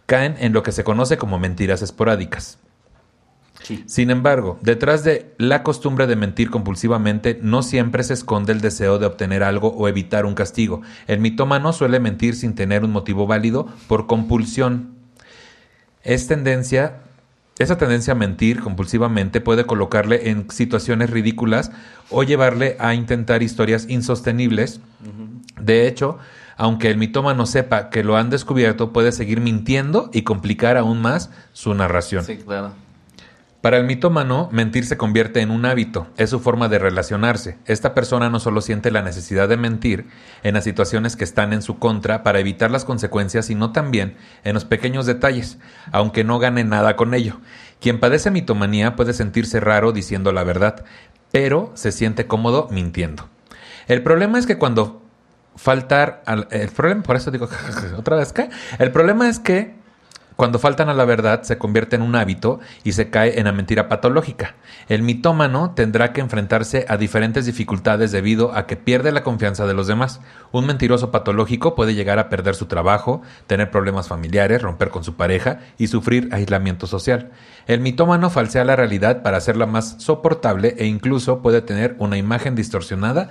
Caen en lo que se conoce como mentiras esporádicas. Sí. Sin embargo, detrás de la costumbre de mentir compulsivamente no siempre se esconde el deseo de obtener algo o evitar un castigo. El mitómano suele mentir sin tener un motivo válido por compulsión. Es tendencia, esa tendencia a mentir compulsivamente puede colocarle en situaciones ridículas o llevarle a intentar historias insostenibles. De hecho, aunque el mitómano sepa que lo han descubierto, puede seguir mintiendo y complicar aún más su narración. Sí, claro. Para el mitómano, mentir se convierte en un hábito, es su forma de relacionarse. Esta persona no solo siente la necesidad de mentir en las situaciones que están en su contra para evitar las consecuencias, sino también en los pequeños detalles, aunque no gane nada con ello. Quien padece mitomanía puede sentirse raro diciendo la verdad, pero se siente cómodo mintiendo. El problema es que cuando faltar al, el problema por eso digo otra vez que el problema es que cuando faltan a la verdad se convierte en un hábito y se cae en la mentira patológica. El mitómano tendrá que enfrentarse a diferentes dificultades debido a que pierde la confianza de los demás. Un mentiroso patológico puede llegar a perder su trabajo, tener problemas familiares, romper con su pareja y sufrir aislamiento social. El mitómano falsea la realidad para hacerla más soportable e incluso puede tener una imagen distorsionada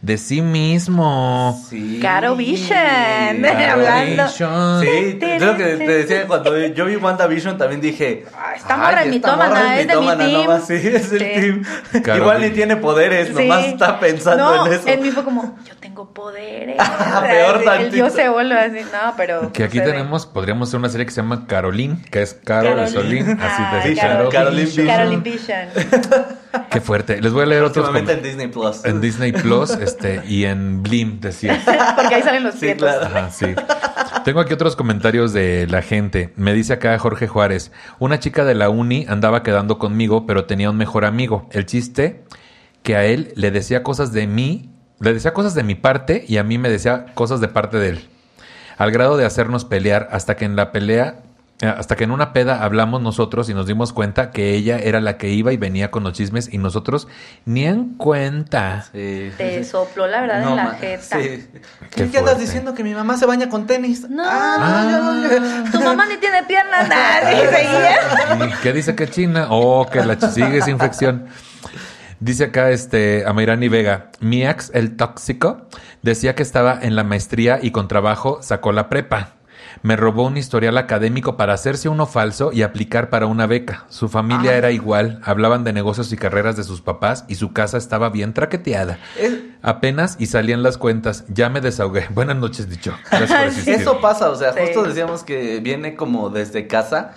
de sí mismo. Sí. Caro Vision. Caro Hablando. Vision. Sí, es lo que te decía cuando yo vi WandaVision también dije, Ah, esta morra es "Ay, esta mitómana, morra es de mi team". nomás, sí, es el Sí. team. Caro Igual ni tiene poderes, Sí. nomás está pensando no, en eso. En mí fue como, yo tengo poderes. Peor el tantito. dios se vuelve así, no, pero. Que aquí tenemos, podríamos hacer una serie que se llama Caroline, que es Caro de Solín, así Ah, te dice Carol- Caroline Vision. Caroline Vision. Qué fuerte. Les voy a leer otros Próximamente com- en Disney Plus. en Disney Plus, este, y en Blim, decía. Porque ahí salen los Sí, claro. Ajá, sí. Tengo aquí otros comentarios de la gente. Me dice acá Jorge Juárez, una chica de la uni andaba quedando conmigo, pero tenía un mejor amigo. El chiste que a él le decía cosas de mí, le decía cosas de mi parte y a mí me decía cosas de parte de él. Al grado de hacernos pelear hasta que en la pelea Hasta que en una peda hablamos nosotros y nos dimos cuenta que ella era la que iba y venía con los chismes y nosotros ni en cuenta. Sí, Te sopló la verdad No, en la jeta. Sí. Qué ¿Qué, andas diciendo que mi mamá se baña con tenis? No, Ah, no, no, tu mamá ni tiene piernas, nada, sí, seguía. ¿Y qué dice que China? Oh, que la sigue esa infección. Dice acá este Amairani Vega, mi ex, el tóxico, decía que estaba en la maestría y con trabajo sacó la prepa. Me robó un historial académico para hacerse uno falso y aplicar para una beca. Su familia era igual, hablaban de negocios y carreras de sus papás y su casa estaba bien traqueteada. Es- Apenas y salían las cuentas, ya me desahogué. Buenas noches, dicho. Gracias por existir. Eso pasa, o sea, Sí. justo decíamos que viene como desde casa.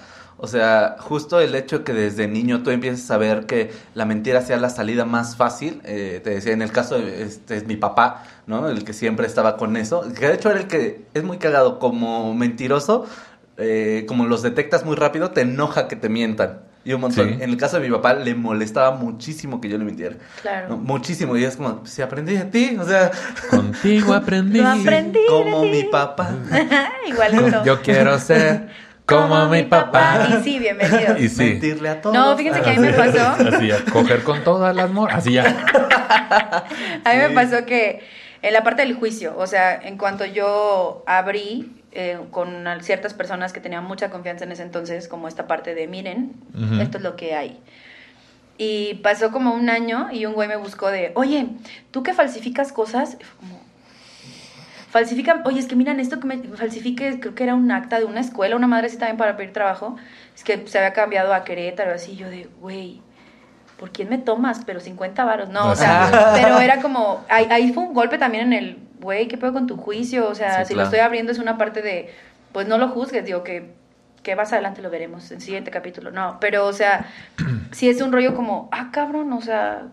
O sea, justo el hecho que desde niño tú empieces a ver que la mentira sea la salida más fácil. eh, te decía, en el caso de este es mi papá, ¿no? El que siempre estaba con eso. Que de hecho era el que es muy cagado como mentiroso. eh, como los detectas muy rápido, te enoja que te mientan. Y un montón. Sí. En el caso de mi papá, le molestaba muchísimo que yo le mintiera. Claro. No, muchísimo. Y es como, si aprendí de ti, o sea, Contigo aprendí. Lo aprendí. de como ti. mi papá. Igualito. Yo quiero ser como mi papá. Y sí, bienvenido. Y sí. Mentirle a todos. No, fíjense que a mí me pasó. Así ya, coger con todas las morras. Así ya. A mí me pasó que en la parte del juicio, o sea, en cuanto yo abrí eh, con ciertas personas que tenían mucha confianza en ese entonces, como esta parte de miren, esto es lo que hay. Y pasó como un año y un güey me buscó de, oye, ¿tú que falsificas cosas? Y fue como, falsifica, oye, es que miran esto que me falsifique, creo que era un acta de una escuela, una madre así también para pedir trabajo, es que se había cambiado a Querétaro, así, yo de, güey, ¿por quién me tomas? Pero 50 varos, no, o sea, pero era como, ahí, ahí fue un golpe también en el, güey, ¿qué pedo con tu juicio? O sea, Sí, si claro. lo estoy abriendo es una parte de, pues no lo juzgues, digo que, que más adelante lo veremos en el siguiente capítulo, no, pero o sea, si es un rollo como, ah, cabrón, o sea,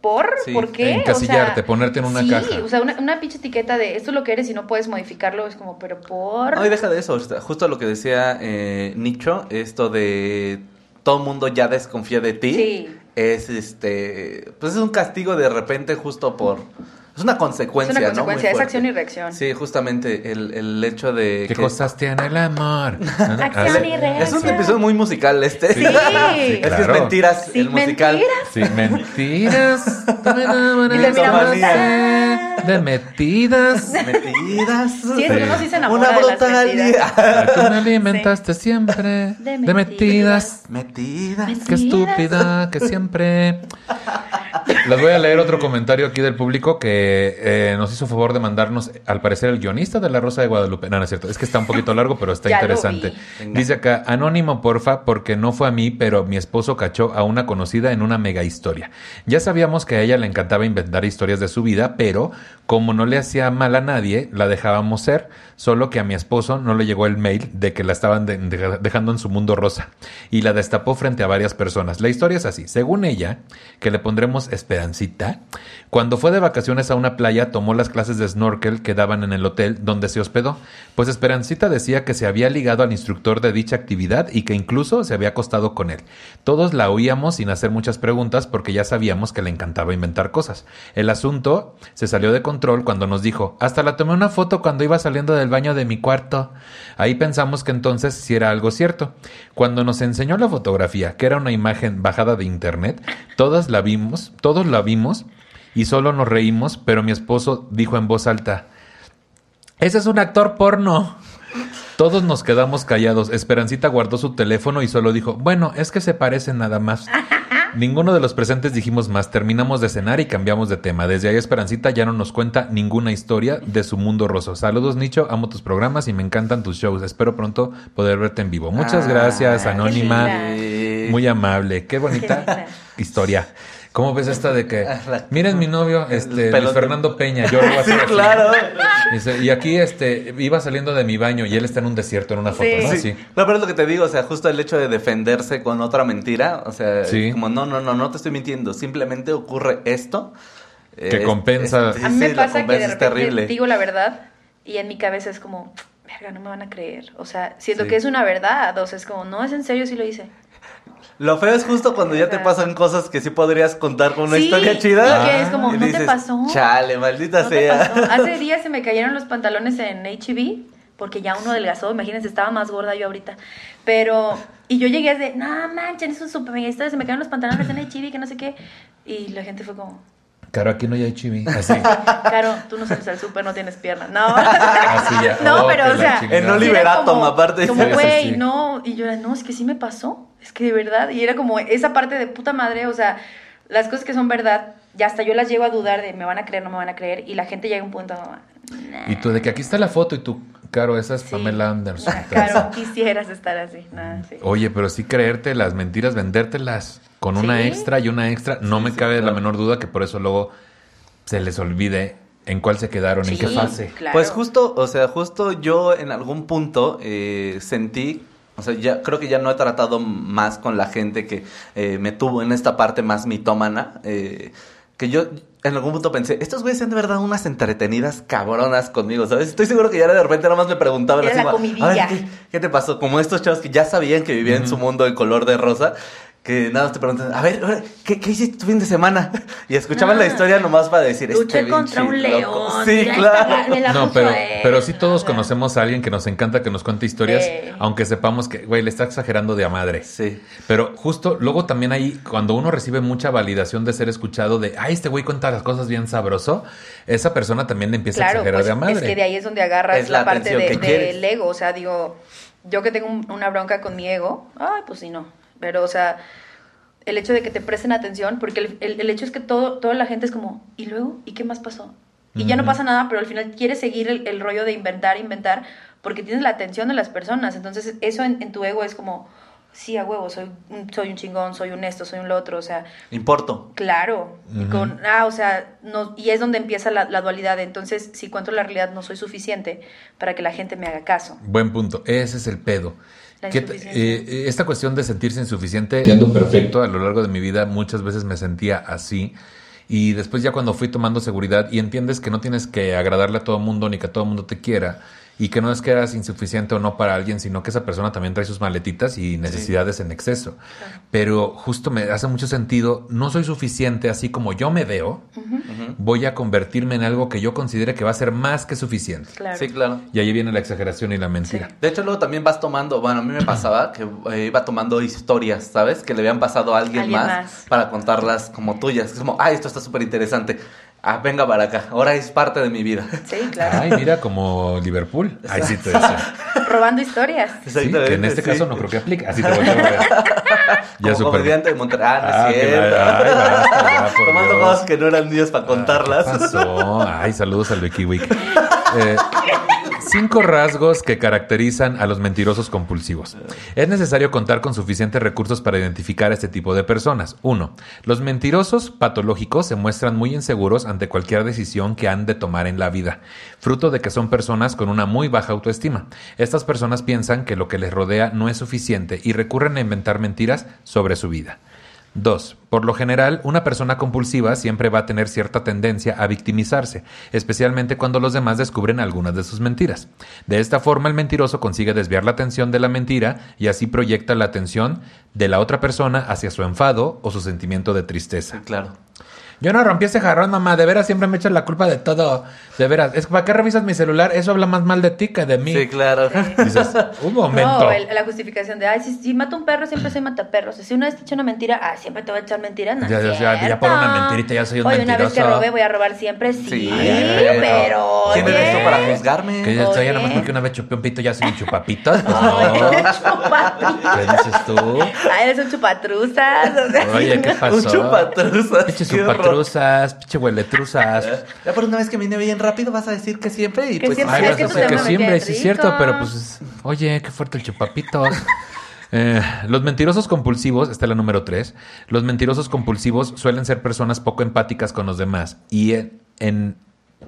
¿por? Sí, ¿Por qué? encasillarte, ponerte en una sí, caja. o sea, una, una pinche etiqueta de esto es lo que eres y no puedes modificarlo, es como, pero ¿por? No, y deja de eso, o sea, justo lo que decía eh, Nicho, esto de todo mundo ya desconfía de ti, Sí. es este, pues es un castigo de repente justo por, es una consecuencia, es una ¿no? Consecuencia, es fuerte. acción y reacción. Sí, justamente el, el hecho de ¿Qué que- cosas tiene el amor? Acción y reacción. es un episodio muy musical este. Sí. es que es mentiras Sí, el musical. mentiras. Sí, mentiras. Y terminamos, de metidas. Mentiras. Sí, es que uno sí se enamora Una brutalidad. Tú me alimentaste siempre De de metidas. Metidas. Qué estúpida, que siempre. Les voy a leer otro comentario aquí del público que eh, nos hizo favor de mandarnos, al parecer, el guionista de La Rosa de Guadalupe. No, no es cierto. Es que está un poquito largo, pero está interesante. Dice acá, anónimo porfa, porque no fue a mí, pero mi esposo cachó a una conocida en una mega historia. Ya sabíamos que a ella le encantaba inventar historias de su vida, pero como no le hacía mal a nadie, la dejábamos ser, solo que a mi esposo no le llegó el mail de que la estaban de- de- dejando en su mundo rosa y la destapó frente a varias personas. La historia es así, según ella, que le pondremos Esperancita, cuando fue de vacaciones a una playa tomó las clases de snorkel que daban en el hotel donde se hospedó, pues Esperancita decía que se había ligado al instructor de dicha actividad y que incluso se había acostado con él. Todos la oíamos sin hacer muchas preguntas porque ya sabíamos que le encantaba inventar cosas. El asunto se salió de control cuando nos dijo, hasta la tomé una foto cuando iba saliendo del baño de mi cuarto. Ahí pensamos que entonces sí era algo cierto. Cuando nos enseñó la fotografía, que era una imagen bajada de internet, todas la vimos, todos la vimos y solo nos reímos, pero mi esposo dijo en voz alta, ese es un actor porno. Todos nos quedamos callados. Esperancita guardó su teléfono y solo dijo, bueno, es que se parecen nada más. Ninguno de los presentes dijimos más. Terminamos de cenar y cambiamos de tema. Desde ahí Esperancita ya no nos cuenta ninguna historia de su mundo roso. Saludos, Nicho. Amo tus programas y me encantan tus shows. Espero pronto poder verte en vivo. Muchas Ah, gracias, Anónima. Muy amable. Qué bonita historia. ¿Cómo ves esta de que, miren mi novio, este, Luis Fernando Peña, yo lo voy a Sí, hacer así"? claro. Dice, y aquí este iba saliendo de mi baño y él está en un desierto en una foto, Sí. ¿no? Sí. Sí. No, pero es lo que te digo, o sea, justo el hecho de defenderse con otra mentira, o sea, Sí. como no, no, no, no te estoy mintiendo, simplemente ocurre esto. Que compensa. sí, A mí me sí, pasa que de es repente terrible. digo la verdad y en mi cabeza es como, verga, no me van a creer. O sea, siento Sí. que es una verdad. O sea, es como, no, es en serio si lo hice. Lo feo es justo cuando ya te pasan cosas que sí podrías contar con una Sí, historia chida. y que es como, y ¿no te pasó? Chale, maldita ¿No te sea. Hace días se me cayeron los pantalones en HB porque ya uno adelgazó, imagínense, estaba más gorda yo ahorita. Pero, y yo llegué de, no manchen, es súper mega historia, se me quedaron los pantalones en el chibi, que no sé qué. Y la gente fue como, Claro, aquí no hay chibi. Así. claro, tú no sales al súper, no tienes piernas. No, Así ya. no, Oh, pero o sea. En no liberatum, aparte. Como, güey, sí. no. Y yo era, no, es que sí me pasó. Es que de verdad. Y era como esa parte de puta madre, o sea, las cosas que son verdad, ya hasta yo las llego a dudar de me van a creer, no me van a creer. Y la gente llega a un punto, nah. Y tú, de que aquí está la foto y tú, Caro, esa es Sí. Pamela Anderson. Nah, Claro, quisieras estar así. Sí. Oye, pero sí creerte las mentiras, vendértelas con una extra y una extra. No me sí, cabe la claro. menor duda que por eso luego se les olvide en cuál se quedaron, en qué fase. claro. Pues justo, o sea, justo yo en algún punto eh, sentí, o sea, ya creo que ya no he tratado más con la gente que eh, me tuvo en esta parte más mitómana, eh, que yo en algún punto pensé, estos güeyes sean de verdad unas entretenidas cabronas conmigo, ¿sabes? Estoy seguro que ya de repente nada más me preguntaban así, la como, a ver, comidilla. ¿qué, qué te pasó? Como estos chavos que ya sabían que vivían en su mundo en color de rosa. Que nada más te preguntan, a ver, a ver, ¿qué, qué hiciste tu fin de semana? Y escuchaban la Ah. historia nomás para decir, Luché este contra un pinche loco". león. Sí, claro. me la No, pero, él. pero sí todos conocemos a alguien que nos encanta que nos cuente historias, aunque sepamos que, güey, le está exagerando de a madre. Sí. Pero justo luego también ahí, cuando uno recibe mucha validación de ser escuchado de, ay, este güey cuenta las cosas bien sabroso, esa persona también le empieza a exagerar pues, de a madre. es que de ahí es donde agarras Es la, la parte atención de- del ego. O sea, digo, yo que tengo un- una bronca con mi ego, ay, pues sí, no. Pero, o sea, el hecho de que te presten atención, porque el, el- el hecho es que todo, toda la gente es como, ¿y luego? ¿Y qué más pasó? Y ya no pasa nada, pero al final quieres seguir el, el rollo de inventar, inventar, porque tienes la atención de las personas. Entonces, eso en, en tu ego es como, sí, a huevo, soy un, soy un chingón, soy un esto, soy un lo otro, o sea, Importo. Claro, y Ujú. con, ah, o sea, no, y es donde empieza la, la dualidad. Entonces, si cuento la realidad, no soy suficiente para que la gente me haga caso. Buen punto, ese es el pedo. Que eh, eh, esta cuestión de sentirse insuficiente, siendo perfecto a lo largo de mi vida, muchas veces me sentía así. Y después ya cuando fui tomando seguridad y entiendes que no tienes que agradarle a todo mundo ni que todo el mundo te quiera y que no es que eras insuficiente o no para alguien, sino que esa persona también trae sus maletitas y necesidades en exceso. Pero justo me hace mucho sentido, no soy suficiente así como yo me veo, voy a convertirme en algo que yo considere que va a ser más que suficiente. Claro. Sí, claro. Y ahí viene la exageración y la mentira. Sí. De hecho, luego también vas tomando, bueno, a mí me pasaba que eh, iba tomando historias, ¿sabes? Que le habían pasado a alguien, Alguien más, más. para contarlas como tuyas. Es como, ay, esto está súper interesante. Ah, venga para acá, ahora es parte de mi vida. Sí, claro. Ay, mira, como Liverpool. Ahí sí te decía. Robando historias. Sí, que en este sí. caso no creo que aplique. Así te voy a ver. Como súper- comediante de Monterrey. Ah, no es Ah, cierto. ay, basta, ya, Tomando Dios. cosas que no eran mías para contarlas. ¿Qué pasó? Ay, saludos al Wiki Wiki. Eh, cinco rasgos que caracterizan a los mentirosos compulsivos. Es necesario contar con suficientes recursos para identificar a este tipo de personas. Uno, los mentirosos patológicos se muestran muy inseguros ante cualquier decisión que han de tomar en la vida, fruto de que son personas con una muy baja autoestima. Estas personas piensan que lo que les rodea no es suficiente y recurren a inventar mentiras sobre su vida. 2. Por lo general, una persona compulsiva siempre va a tener cierta tendencia a victimizarse, especialmente cuando los demás descubren algunas de sus mentiras. De esta forma, el mentiroso consigue desviar la atención de la mentira y así proyecta la atención de la otra persona hacia su enfado o su sentimiento de tristeza. Claro. Yo no rompí ese jarrón, mamá. De veras siempre me echan la culpa de todo. De veras. Es ¿Para qué revisas mi celular? Eso habla más mal de ti que de mí. Sí, claro. Dices, un momento. No, el- la justificación de, ay, si, si mato un perro, siempre soy mataperros. Si una vez te echa una mentira, ah, siempre te voy a echar mentiras. No, Ya, ya, ya, por una mentirita ya soy un Oye, una vez que mentiroso. robé, voy a robar siempre. Sí, Sí, pero. ¿Quién oye. eres tú para juzgarme? Que yo estoy Oye. nada más porque una vez chupé un pito ya soy un chupapitos. Pues no. chupatruzas. ¿Qué dices tú? Ay, eres un chupatruzas. o sea, Oye, ¿qué pasó? Un chupatruzas. Qué. Chupatruzas, pinche hueletruzas. Ya por una vez que vine bien rápido vas a decir que siempre y Que pues siempre, Ay, es vas que que me siempre, sí es cierto, pero pues, oye, qué fuerte el chupapitos. Eh, los mentirosos compulsivos, esta es la número tres. Los mentirosos compulsivos suelen ser personas poco empáticas con los demás y en, en-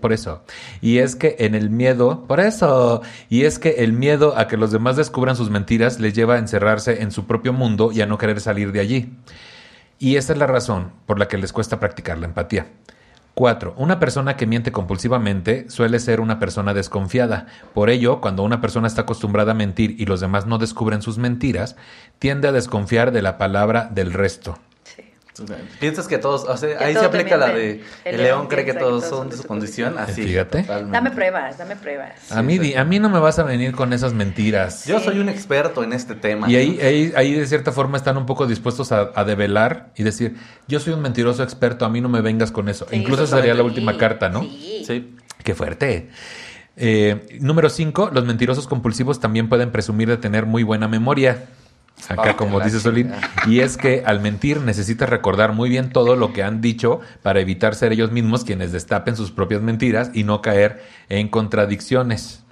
por eso. Y es que en el miedo, por eso. Y es que el miedo a que los demás descubran sus mentiras les lleva a encerrarse en su propio mundo y a no querer salir de allí. Y esta es la razón por la que les cuesta practicar la empatía. 4. Una persona que miente compulsivamente suele ser una persona desconfiada. Por ello, cuando una persona está acostumbrada a mentir y los demás no descubren sus mentiras, tiende a desconfiar de la palabra del resto. Piensas que todos, o sea, Que ahí se aplica la de El el, león cree que todos son de su condición, así. Fíjate. totalmente. Dame pruebas, dame pruebas. A mí, di- a mí no me vas a venir con esas mentiras. Yo soy un experto en este tema. Y ahí, ahí, ahí de cierta forma están un poco dispuestos a, a develar y decir, yo soy un mentiroso experto, a mí no me vengas con eso. Sí, Incluso totalmente. sería la última carta, ¿no? Sí. Sí. Qué fuerte. Eh, número 5, los mentirosos compulsivos también pueden presumir de tener muy buena memoria. Acá, como dice Solín. Y es que al mentir necesitas recordar muy bien todo lo que han dicho para evitar ser ellos mismos quienes destapen sus propias mentiras y no caer en contradicciones.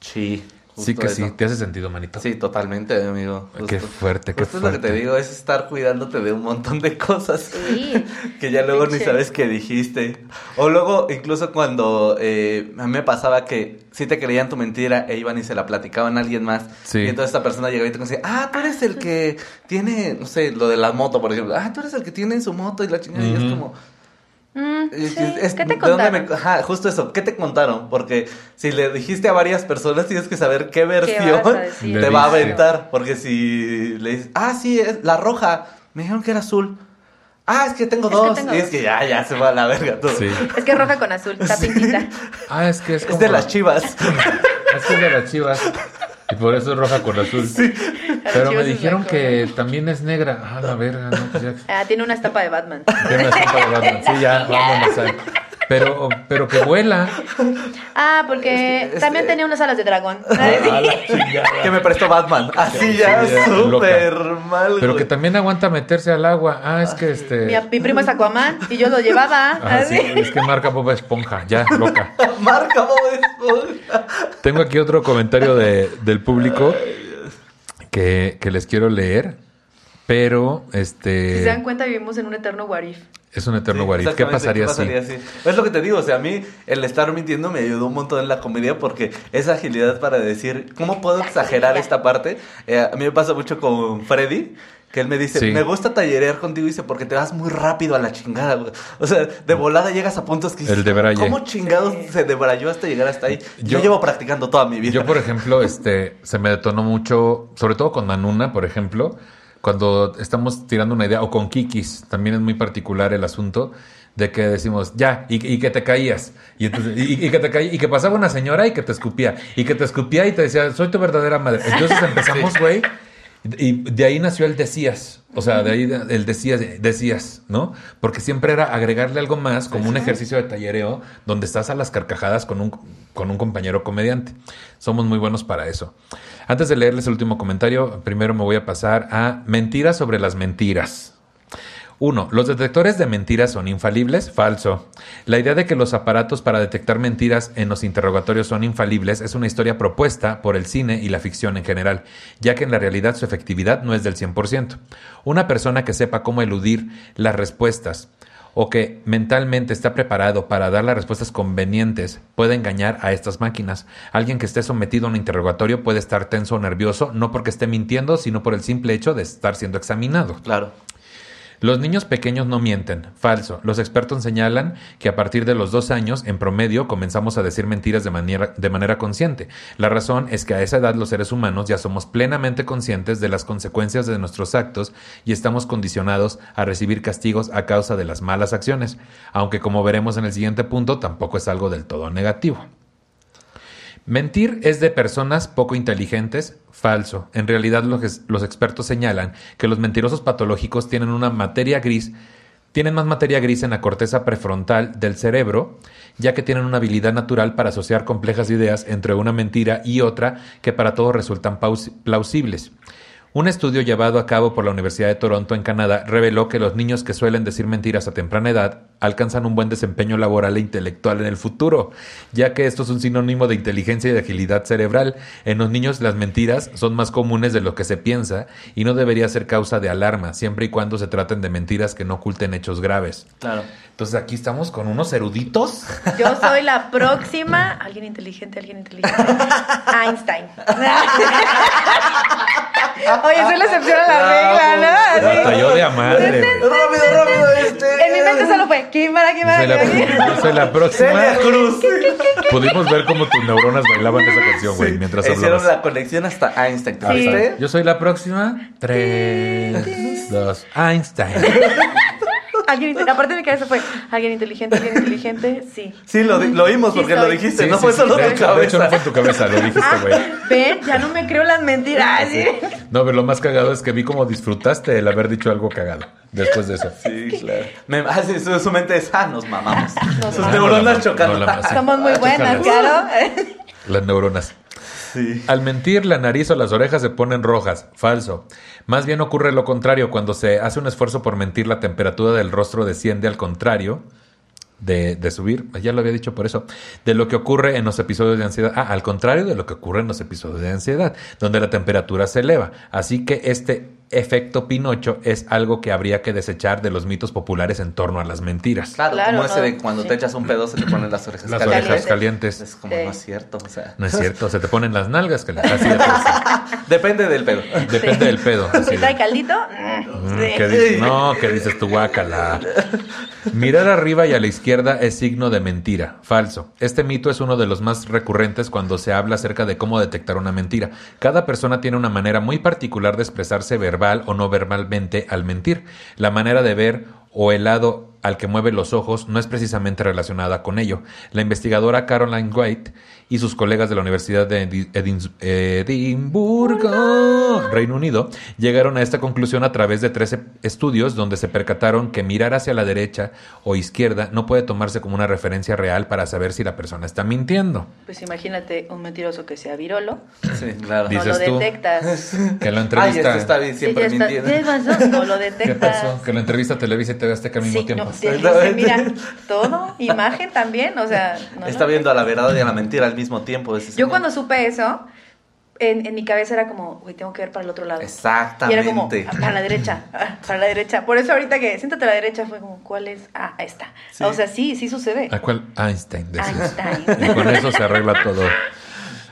Sí. Sí que eso. sí, te hace sentido, manito. Sí, totalmente, amigo. Qué fuerte, qué Justo es lo que te digo, es estar cuidándote de un montón de cosas Sí. que ya luego ni sabes qué dijiste. O luego, incluso cuando eh, a mí me pasaba que sí te creían tu mentira e iban y se la platicaban a alguien más. Sí. Y entonces esta persona llegaba y te decía, ah, tú eres el que tiene, no sé, lo de la moto, por ejemplo. Ah, tú eres el que tiene su moto y la chingada. Y es como... Mm, Es- sí. es- ¿Qué te ¿de dónde contaron? me- ajá, justo eso, ¿qué te contaron? Porque si le dijiste a varias personas, tienes que saber qué versión te va a aventar. Porque si le dices, ah, sí, es la roja, me dijeron que era azul. Ah, es que tengo Es que dos. tengo y es dos. que ya, ya se va a la verga todo. Sí. Es que es roja con azul, está pintita. Ah, es que es Es como... de las chivas. Es que es de las chivas. Y por eso es roja con azul. Pero me dijeron que también es negra. Ah, la verga, no, pues ya. Ah, tiene una estampa de Batman. Tiene una estampa de Batman. Sí, ya, vámonos ahí. Pero, pero que vuela. Ah, porque Este- también tenía unas alas de dragón. A la chingada. que me prestó Batman. Así ya, súper mal. Pero que también aguanta meterse al agua. Ah, es que Mi, este. mi primo es Aquaman y yo lo llevaba. Ah, sí, así. es que marca Bob Esponja. Ya, loca. Marca Bob Esponja. Tengo aquí otro comentario de, del público que, que les quiero leer. Pero, Si se dan este. cuenta, vivimos en un eterno what if. Es un eterno Sí. ¿Qué pasaría, si? Es lo que te digo, o sea, a mí el estar mintiendo me ayudó un montón en la comedia porque esa agilidad para decir, ¿cómo puedo exagerar esta parte? Eh, a mí me pasa mucho con Freddy. Que él me dice, Sí. me gusta tallerear contigo, dice, porque te vas muy rápido a la chingada, güey. O sea, de volada llegas a puntos que dices, El. ¿cómo chingados se debrayó hasta llegar hasta ahí? Yo, Yo- llevo practicando toda mi vida. Yo, por ejemplo, este, se me detonó mucho, sobre todo con Manuna, por ejemplo, cuando estamos tirando una idea, o con Kikis, también es muy particular el asunto de que decimos, ya, y, y que te caías, y, entonces, y, y que te caí, y que pasaba una señora y que te escupía, y que te escupía y te decía, soy tu verdadera madre. Entonces empezamos, güey, y de ahí nació el decías, o sea, de ahí el decías, decías, ¿no? Porque siempre era agregarle algo más, como un ejercicio de tallereo, donde estás a las carcajadas con un, con un compañero comediante. Somos muy buenos para eso. Antes de leerles el último comentario, primero me voy a pasar a mentiras sobre las mentiras. Uno, ¿Los detectores de mentiras son infalibles? Falso. La idea de que los aparatos para detectar mentiras en los interrogatorios son infalibles es una historia propuesta por el cine y la ficción en general, ya que en la realidad su efectividad no es del 100%. Una persona que sepa cómo eludir las respuestas o que mentalmente está preparado para dar las respuestas convenientes puede engañar a estas máquinas. Alguien que esté sometido a un interrogatorio puede estar tenso o nervioso, no porque esté mintiendo, sino por el simple hecho de estar siendo examinado. Claro. Los niños pequeños no mienten. Falso. Los expertos señalan que a partir de los dos años, en promedio, comenzamos a decir mentiras de manera, de manera consciente. La razón es que a esa edad los seres humanos ya somos plenamente conscientes de las consecuencias de nuestros actos y estamos condicionados a recibir castigos a causa de las malas acciones, aunque como veremos en el siguiente punto, tampoco es algo del todo negativo. Mentir es de personas poco inteligentes. Falso. En realidad los, los expertos señalan que los mentirosos patológicos tienen una materia gris, tienen más materia gris en la corteza prefrontal del cerebro, ya que tienen una habilidad natural para asociar complejas ideas entre una mentira y otra que para todos resultan plausibles. Un estudio llevado a cabo por la Universidad de Toronto en Canadá reveló que los niños que suelen decir mentiras a temprana edad alcanzan un buen desempeño laboral e intelectual en el futuro, ya que esto es un sinónimo de inteligencia y de agilidad cerebral. En los niños las mentiras son más comunes de lo que se piensa y no debería ser causa de alarma, siempre y cuando se traten de mentiras que no oculten hechos graves. Claro. Entonces aquí estamos con unos eruditos. Yo soy la próxima. Alguien inteligente, alguien inteligente. Einstein. Oye, soy la excepción a la regla, ¿no? Así. Batalló de a madre, güey. Rápido, rápido, este. En mi mente solo fue, ¿quién para quién Yo para soy la, yo próxima. Cruz. Pudimos ver cómo tus neuronas bailaban esa canción, güey, Sí, mientras Hicieron hablabas. la conexión hasta Einstein. ¿Te? Yo soy la próxima. Tres, dos, Einstein. Alguien, aparte de mi cabeza fue, alguien inteligente, alguien inteligente, sí. Sí, lo, di- lo oímos Sí porque lo dijiste, Sí, no sí, fue sí. solo de, tu hecho, de hecho, no cabeza. fue en tu cabeza, lo dijiste, güey. Ven, ya no me creo las mentiras. ¿sí? No, pero lo más cagado es que vi cómo disfrutaste el haber dicho algo cagado después de eso. Sí, claro. Me, ah, sí, su, su mente es, ah, nos mamamos. Nos Sus mamamos. neuronas No chocando. no. Somos muy Ah, buenas, claro. Las neuronas. Al mentir, la nariz o las orejas se ponen rojas. Falso. Más bien ocurre lo contrario. Cuando se hace un esfuerzo por mentir, la temperatura del rostro desciende al contrario de, de subir. Ya lo había dicho por eso. De lo que ocurre en los episodios de ansiedad. Ah, al contrario de lo que ocurre en los episodios de ansiedad, donde la temperatura se eleva. Así que este efecto Pinocho es algo que habría que desechar de los mitos populares en torno a las mentiras. Claro, Claro, como ese de cuando sí. te echas un pedo se te ponen las orejas Las calientes. orejas calientes. Es como, Sí. no es cierto, o sea. No es cierto, se te ponen las nalgas. Que así de fácil. Depende del pedo. Depende del pedo. Si trae caldito, Mm, sí. ¿qué dices? No, ¿qué dices tu guácala? Mirar arriba y a la izquierda es signo de mentira. Falso. Este mito es uno de los más recurrentes cuando se habla acerca de cómo detectar una mentira. Cada persona tiene una manera muy particular de expresarse verbal o no verbalmente al mentir. La manera de ver o el lado al que mueve los ojos no es precisamente relacionada con ello. La investigadora Caroline White y sus colegas de la Universidad de Edins- Edimburgo, Reino Unido, llegaron a esta conclusión a través de 13 estudios donde se percataron que mirar hacia la derecha o izquierda no puede tomarse como una referencia real para saber si la persona está mintiendo. Pues imagínate un mentiroso que sea virolo, Sí, claro. Dices no lo tú. detectas. Que la Ay, entrevista... este está bien, Sí, siempre ya está. mintiendo. ¿Qué pasó? No lo ¿Qué detectas. pasó? Que la entrevista a Televisa y TV Azteca al mismo Sí, tiempo. no, te dice, mira, todo, imagen también, o sea, no, Está no. viendo a la verdad y a la mentira al mismo tiempo. ese Yo señor. cuando supe eso, en, en mi cabeza era como, güey, tengo que ver para el otro lado. Y Exactamente. era como, "Ah, para la derecha, para la derecha. Por eso ahorita que siéntate a la derecha fue como, ¿cuál es? Ah, ahí está. Sí. O sea, sí, sí sucede. ¿A cuál? Einstein, decías. Einstein. Y con eso se arregla todo.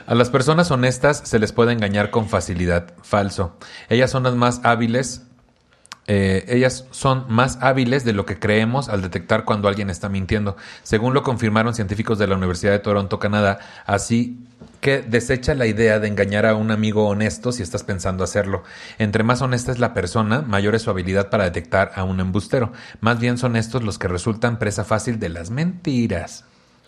A las personas honestas se les puede engañar con facilidad. Falso. Ellas son las más hábiles. Eh, ellas son más hábiles de lo que creemos al detectar cuando alguien está mintiendo, según lo confirmaron científicos de la Universidad de Toronto, Canadá. Así que desecha la idea de engañar a un amigo honesto si estás pensando hacerlo. Entre más honesta es la persona, mayor es su habilidad para detectar a un embustero. Más bien son estos los que resultan presa fácil de las mentiras.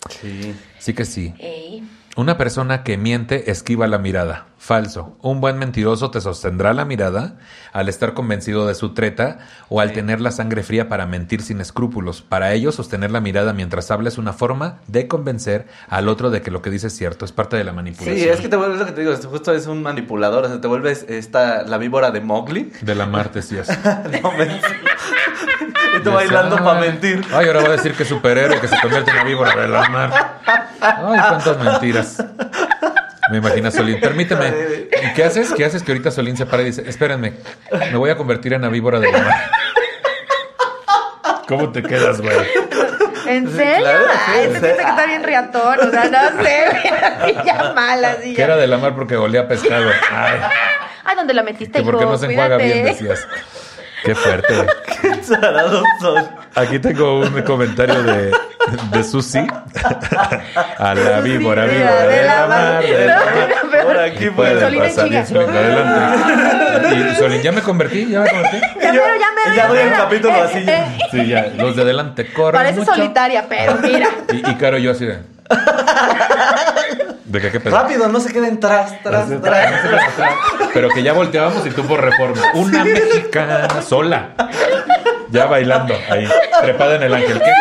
Sí. Sí que sí. Ey. Una persona que miente esquiva la mirada. Falso. Un buen mentiroso te sostendrá la mirada al estar convencido de su treta o al tener la sangre fría para mentir sin escrúpulos. Para ello, sostener la mirada mientras habla es una forma de convencer al otro de que lo que dice es cierto. Es parte de la manipulación. Sí, es que te vuelves lo que te digo, justo es un manipulador, o sea, te vuelves esta, la víbora de Mowgli. De la Marte, decías. no me... y tú bailando para mentir. Ay, ahora va a decir que es superhéroe que se convierte en la víbora de la mar. Ay, cuántas mentiras. Me imagino a Solín. Permíteme. ¿Y qué haces? ¿Qué haces que ahorita Solín se para y dice, espérenme, me voy a convertir en la víbora de la mar? ¿Cómo te quedas, güey? ¿En serio? claro, sí, Ay, se piensa que está bien riatón, o sea, no sé, así ya mal, así Que era de la mar porque olía a pescado. Ay, Ay, ¿dónde la metiste, que porque hijo? no se enjuaga bien, decías. Qué fuerte. güey. Qué tarados son. Aquí tengo un comentario de, de Susi. A la víbora, víbora de la mar. de la mar. No, pero- Por aquí puede pasar Solín, adelante. Y Solín, ya me convertí, ya me convertí. Ya mero, ya mero, Ya voy mero. en capítulo Eh, así. eh, Sí, ya, los de adelante corren Parece mucho. solitaria, pero mira. Y, y Caro y yo así de... ¿De qué, qué pedo? Rápido, no se queden tras, tras, tras. Pero que ya volteábamos y tú por reforma. Una mexicana sola. Ya bailando ahí, trepada en el ángel. ¿Qué?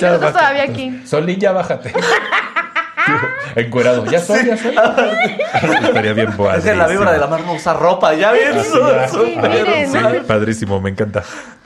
La todavía aquí. Solín, ya bájate. Encuerado. Ya soy, ya soy. Estaría bien Es que la víbora de la mar no usa ropa, ya bien. Su- ya. su- Sí, miren, Sí, ¿no? padrísimo, me encanta.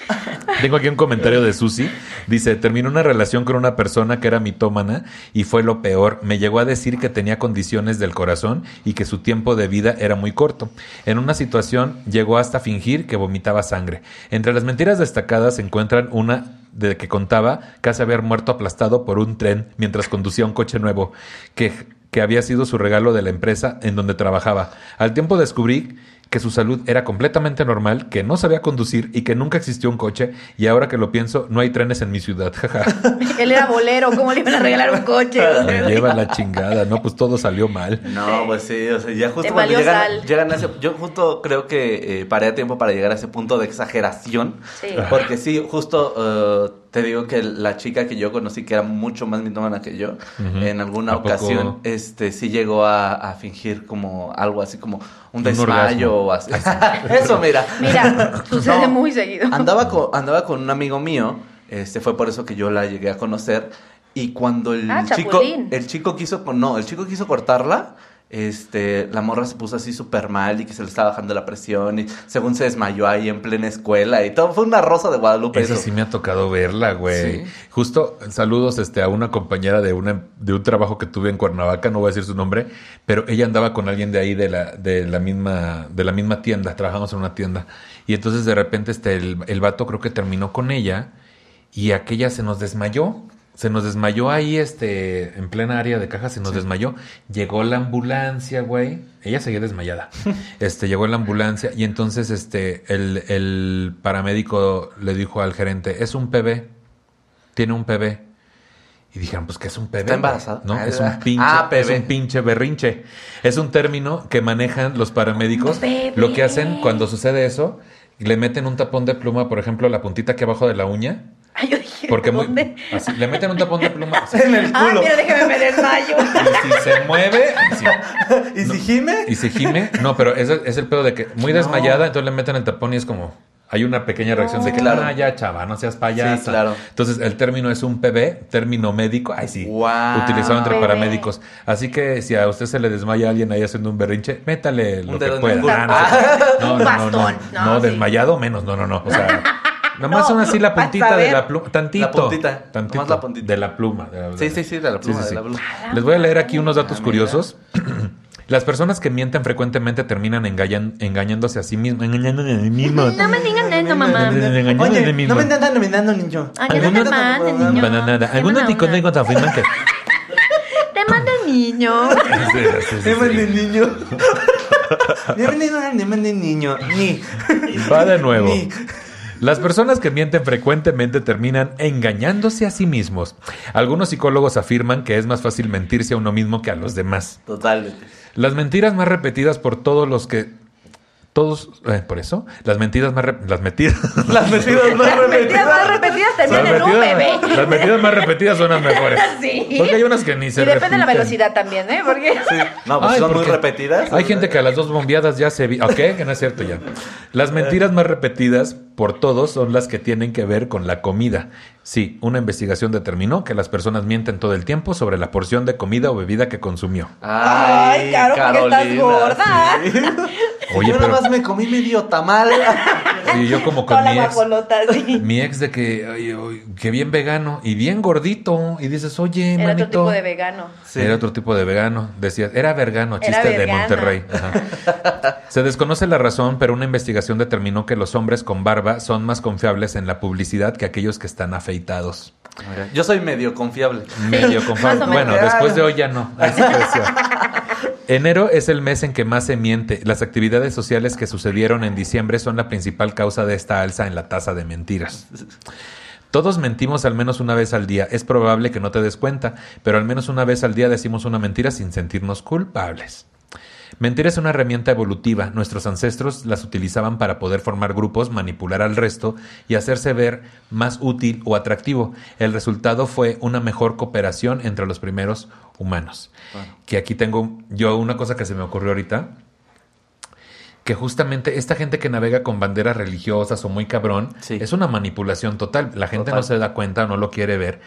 Tengo aquí un comentario de Susi. Dice, terminó una relación con una persona que era mitómana y fue lo peor. Me llegó a decir que tenía condiciones del corazón y que su tiempo de vida era muy corto. En una situación llegó hasta fingir que vomitaba sangre. Entre las mentiras destacadas se encuentran una de que contaba casi haber muerto aplastado por un tren mientras conducía un coche nuevo, que, que había sido su regalo de la empresa en donde trabajaba. Al tiempo descubrí que su salud era completamente normal, que no sabía conducir y que nunca existió un coche. Y ahora que lo pienso, no hay trenes en mi ciudad. Él era bolero, ¿cómo le iban a regalar un coche? Me lleva la chingada. No, pues todo salió mal. No, pues sí, o sea, ya justo cuando llegan, llegan a ese... Yo justo creo que eh, paré a tiempo para llegar a ese punto de exageración. Sí. Porque sí, justo eh, te digo que la chica que yo conocí, que era mucho más mitómana que yo, en alguna ocasión, este, sí llegó a, a fingir como algo así como un Un desmayo o así. Eso, mira. Mira, sucede No. muy seguido. Andaba con, andaba con un amigo mío, este fue por eso que yo la llegué a conocer. Y cuando el Ah, chico, Chapulín. el chico quiso, no, el chico quiso cortarla, este, la morra se puso así súper mal y que se le estaba bajando la presión y según se desmayó ahí en plena escuela y todo, fue una rosa de Guadalupe. Esa eso. sí me ha tocado verla, güey. Sí. Justo saludos este, a una compañera de, una, de un trabajo que tuve en Cuernavaca, no voy a decir su nombre, pero ella andaba con alguien de ahí de la, de la, misma, de la misma tienda, trabajamos en una tienda. Y entonces de repente este, el, el vato creo que terminó con ella y aquella se nos desmayó. Se nos desmayó ahí, este, en plena área de caja, se nos desmayó. Llegó la ambulancia, güey. Ella seguía desmayada. Este, llegó la ambulancia y entonces, este, el, el paramédico le dijo al gerente, es un PB. Tiene un PB. Y dijeron, pues, ¿qué es un PB? ¿Está embarazada? No, Ah, es un pinche, ah, es PB. un pinche berrinche. Es un término que manejan los paramédicos. PB. Lo que hacen cuando sucede eso, le meten un tapón de pluma, por ejemplo, a la puntita aquí abajo de la uña. Yo dije, Porque muy, ¿dónde? así, le meten un tapón de pluma. así, En el culo. mira, déjame me desmayo. y si se mueve, así, ¿Y si gime? y se gime. No, pero es, el- es el pedo de que muy No. desmayada, entonces le meten el tapón y es como. Hay una pequeña reacción de que, Claro. ah, ya, chava, no seas payasa. Sí, claro. Entonces, el término es un PB, término médico. Ay, sí. Utilizado entre PB. paramédicos. Así que si a usted se le desmaya a alguien ahí haciendo un berrinche, métale lo Un que pueda. el. Ah, no, sé. no, Un no, no, bastón. no, No, no, desmayado menos, no, no, no. O sea, nomás No, son así la puntita de la pluma. Tantito. La puntita, Tantito. nomás la puntita. De la pluma. de la- Sí, sí, sí, de la pluma, Sí, sí, de sí. la pluma. Les voy a leer aquí unos datos Ah, mira. curiosos. Las personas que mienten frecuentemente terminan engañan- engañándose a sí mismos. Engañándose a sí mismos. No me digan eso, mamá. A sí mismos. andan nominando, niño. No te Algunos- Algunos psicólogos afirman que. Te manda el niño. Sí, sí, sí. niño. Bienvenido a Manden niño. Ni. Va de nuevo. Las personas que mienten frecuentemente terminan engañándose a sí mismos. Algunos psicólogos afirman que es más fácil mentirse a uno mismo que a los demás. Totalmente. Las mentiras más repetidas por todos los que todos eh, por eso las mentiras más las mentiras Las metidas más Las mentiras más repetidas. repetidas las terminan en un mentiras, bebé. las mentidas más repetidas son las mejores. Sí. Porque hay unas que ni se Y depende de la velocidad también, ¿eh? Porque... Sí. No, pues Ay, son muy repetidas. Hay gente que a las dos bombeadas ya se... vi- Ok, que no es cierto ya. Las mentiras más repetidas por todos son las que tienen que ver con la comida. Sí, una investigación determinó que las personas mienten todo el tiempo sobre la porción de comida o bebida que consumió. Ay, claro, porque estás gorda. sí. Oye, yo pero- nada más me comí medio tamal. Y yo como con Toda mi ex... sí. Mi ex de que, ay, ay, que bien vegano y bien gordito. Y dices, oye, Era manito. otro tipo de vegano. Sí. Era otro tipo de vegano. Decías, era vergano, Era chiste de. Monterrey. Ajá. Se desconoce la razón, pero una investigación determinó que los hombres con barba son más confiables en la publicidad que aquellos que están afeitados. Yo soy medio confiable. Medio confiable. Bueno, después de hoy ya no. Así que decía. Enero es el mes en que más se miente. Las actividades sociales que sucedieron en diciembre son la principal causa de esta alza en la tasa de mentiras. Todos mentimos al menos una vez al día. Es probable que no te des cuenta, pero al menos una vez al día decimos una mentira sin sentirnos culpables. Mentir es una herramienta evolutiva. Nuestros ancestros las utilizaban para poder formar grupos, manipular al resto y hacerse ver más útil o atractivo. El resultado fue una mejor cooperación entre los primeros humanos. Que aquí tengo yo una cosa que se me ocurrió ahorita. Que justamente esta gente que navega con banderas religiosas o muy cabrón Sí. es una manipulación total. La gente Total. no se da cuenta, no lo quiere ver.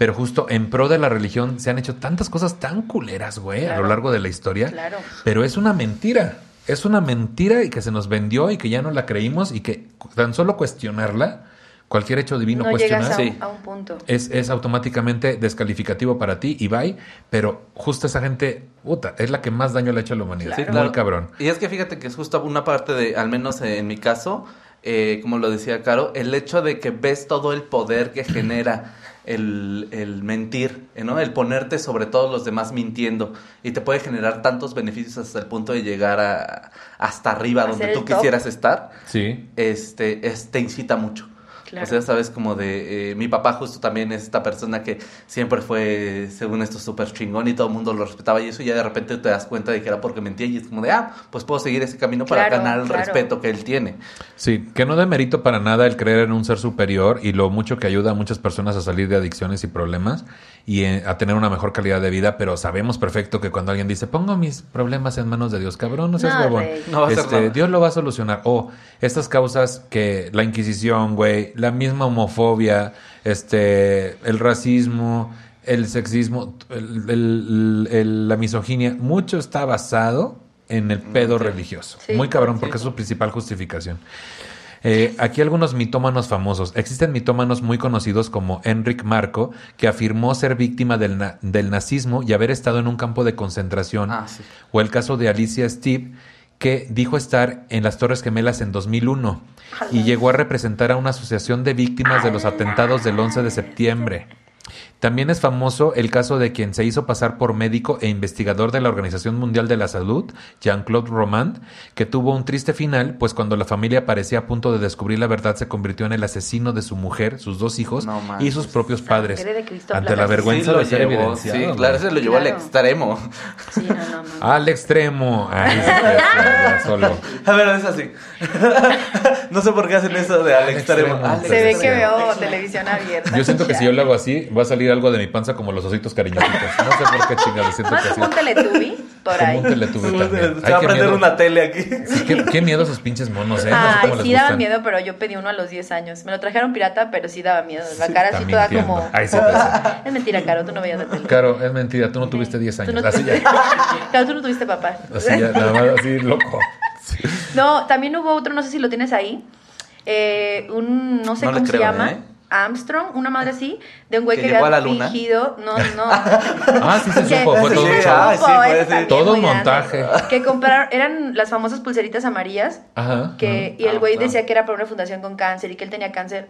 Pero justo en pro de la religión se han hecho tantas cosas tan culeras, güey, a lo largo de la historia. Claro. Pero es una mentira. Es una mentira y que se nos vendió y que ya no la creímos y que tan solo cuestionarla, cualquier hecho divino No cuestionar, a, Sí. un, a un punto. es, es automáticamente descalificativo para ti y bye. Pero justo esa gente, puta, es la que más daño le ha hecho a la humanidad. Claro. Muy cabrón. Y es que fíjate que es justo una parte de, al menos en mi caso, eh, como lo decía Caro, el hecho de que ves todo el poder que genera el, el mentir, ¿eh, ¿no? El ponerte sobre todos los demás mintiendo. Y te puede generar tantos beneficios hasta el punto de llegar a, hasta arriba, A donde tú top. quisieras estar. Sí. Este, es- te incita mucho. Claro. O sea, sabes, como de... eh, mi papá justo también es esta persona que siempre fue, según esto, súper chingón y todo el mundo lo respetaba y eso, y ya de repente te das cuenta de que era porque mentía y es como de, ah, pues puedo seguir ese camino para Claro, ganar el claro. respeto que él tiene. Sí, que no de mérito para nada el creer en un ser superior y lo mucho que ayuda a muchas personas a salir de adicciones y problemas y eh, a tener una mejor calidad de vida, pero sabemos perfecto que cuando alguien dice, pongo mis problemas en manos de Dios, cabrón, no seas No, huevón. No va a hacer Este. Dios lo va a solucionar. O estas causas que la Inquisición, güey, la misma homofobia, este, el racismo, el sexismo, el- el- el- la misoginia, mucho está basado en el pedo religioso. Sí. Muy cabrón, Sí. porque es su principal justificación. Eh, aquí algunos mitómanos famosos. Existen mitómanos muy conocidos como Enric Marco, que afirmó ser víctima del, na- del nazismo y haber estado en un campo de concentración. Ah. O el caso de Alicia Steve, que dijo estar en las Torres Gemelas en 2001 y llegó a representar a una asociación de víctimas de los atentados del 11 de septiembre. También es famoso el caso de quien se hizo pasar por médico e investigador de la Organización Mundial de la Salud, Jean-Claude Romand, que tuvo un triste final, pues cuando la familia parecía a punto de descubrir la verdad se convirtió en el asesino de su mujer, sus dos hijos No y sus propios padres. Ante la vergüenza Sí, lo de ser llevó, evidenciado. Sí, claro, ese lo llevó al Claro. extremo. Sí, no, no. Al extremo. Ay, solo. A ver, es así. no sé por qué hacen eso de al, Al extremo. extremo. Al Se ve que veo televisión abierta. Yo siento que si yo lo hago así, va a salir algo de mi panza como los ositos cariñositos. No sé por qué chingados siento Más que así. un teletubby, por Como ahí. un teletubby también. Se Ay, va a prender miedo. una tele aquí. Sí, qué, qué miedo esos pinches monos, ¿eh? No sé sí daba gustan. miedo, pero yo pedí uno a los 10 años. Me lo trajeron pirata, pero sí daba miedo. La cara así toda mintiendo. como... Ay, sí, pues, sí. Es mentira, Caro, tú no veías la tele. Claro, es mentira, tú no tuviste 10 Tú años. no Así tuviste- ya, Claro, tú no tuviste papá. así ya, nada más así, loco. No, también hubo otro, no sé si lo tienes ahí. eh, un, no sé No cómo se creo, llama. ¿eh? Armstrong, una madre así, de un güey ¿Que que, había fingido. No, no. Ah, sí se Que- supo, fue todo un Sí, show. ah, sí, fue Todo muy grande. montaje. Que compraron, eran las famosas pulseritas amarillas. Ajá. que Y Ah, el güey claro. decía que era para una fundación con cáncer y que él tenía cáncer.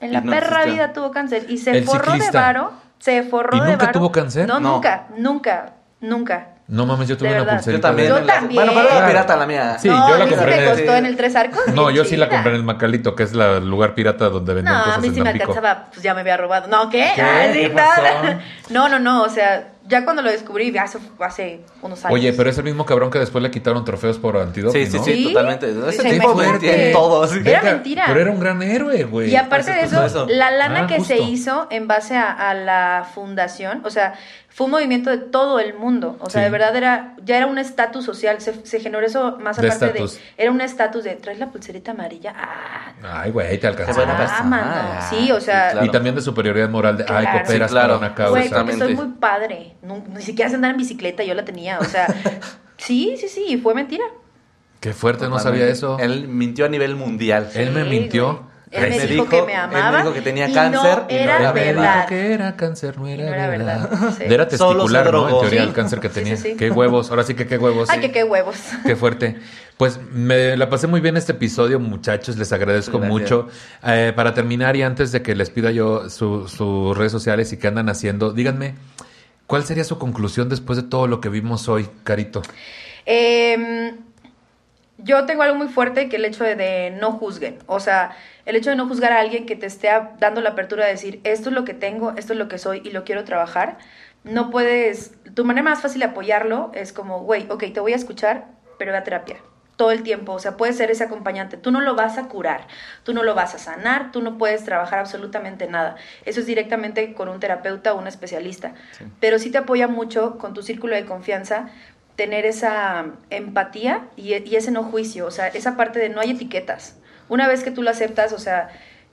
En la no perra existió. vida tuvo cáncer y se El forró ciclista. de varo. Se forró ¿Y de nunca varo. tuvo cáncer? No, No. nunca, nunca, nunca. No mames, yo tuve De una pulserita. Yo también. Yo también. Bueno, pero era Claro. pirata la mía. Sí, no, yo la a mí sí compré me el- costó en el Tres Arcos. No, yo sí la compré en el Macalito, que es la- el lugar pirata donde venden No, a cosas mí en sí me alcanzaba, pues ya me había robado. No, ¿qué? Sí, ¿Qué nada. pasó? No, no, no, o sea, ya cuando lo descubrí, ya hace, hace unos años. Oye, pero es el mismo cabrón que después le quitaron trofeos por antidoping, Sí, sí, ¿no? sí, totalmente. Ese Sí, tipo imagínate. tiene todo. sí. Era mentira. Pero era un gran héroe, güey. Y aparte de Eso, la lana Ah, que se hizo en base a, a la fundación, o sea, fue un movimiento de todo el mundo. O sea, Sí. de verdad era, ya era un estatus social. Se, se generó eso más De aparte de. Era un estatus de traes la pulserita amarilla. Ah, Ay, güey, te alcanzó. Ah, mano. Ah, Sí, o sea, sí, claro. Y también de superioridad moral de, ay, cooperas Sí, claro. para una causa. Güey, soy muy padre. No- ni siquiera andar en bicicleta, yo la tenía. O sea, sí, sí, sí, fue mentira. Qué fuerte, no sabía eso. Él mintió a nivel mundial. Él me mintió. güey. Él me dijo dijo- que me él amaba. me dijo que tenía y cáncer no y no era era verdad. dijo que era cáncer, no era, no era verdad. verdad, sí. Era testicular, ¿no? En teoría, Sí. el cáncer que tenía. sí, sí. Qué huevos, ahora sí que qué huevos. Ay, que qué huevos. Qué fuerte. Pues me la pasé muy bien este episodio, muchachos. Les agradezco Gracias. mucho. Eh, para terminar y antes de que les pida yo su- sus redes sociales y qué andan haciendo, díganme, ¿cuál sería su conclusión después de todo lo que vimos hoy, Carito? Eh, yo tengo algo muy fuerte que el hecho de, de no juzguen. O sea, el hecho de no juzgar a alguien que te esté dando la apertura de decir, esto es lo que tengo, esto es lo que soy y lo quiero trabajar. No puedes, tu manera más fácil de apoyarlo es como, güey, ok, te voy a escuchar, pero ve a terapia. Todo el tiempo, o sea, puedes ser ese acompañante. Tú no lo vas a curar, tú no lo vas a sanar, tú no puedes trabajar absolutamente nada. Eso es directamente con un terapeuta o un especialista. Pero sí te apoya mucho con tu círculo de confianza tener esa empatía y, y ese no juicio, o sea, esa parte de no hay etiquetas. Una vez que tú lo aceptas, o sea,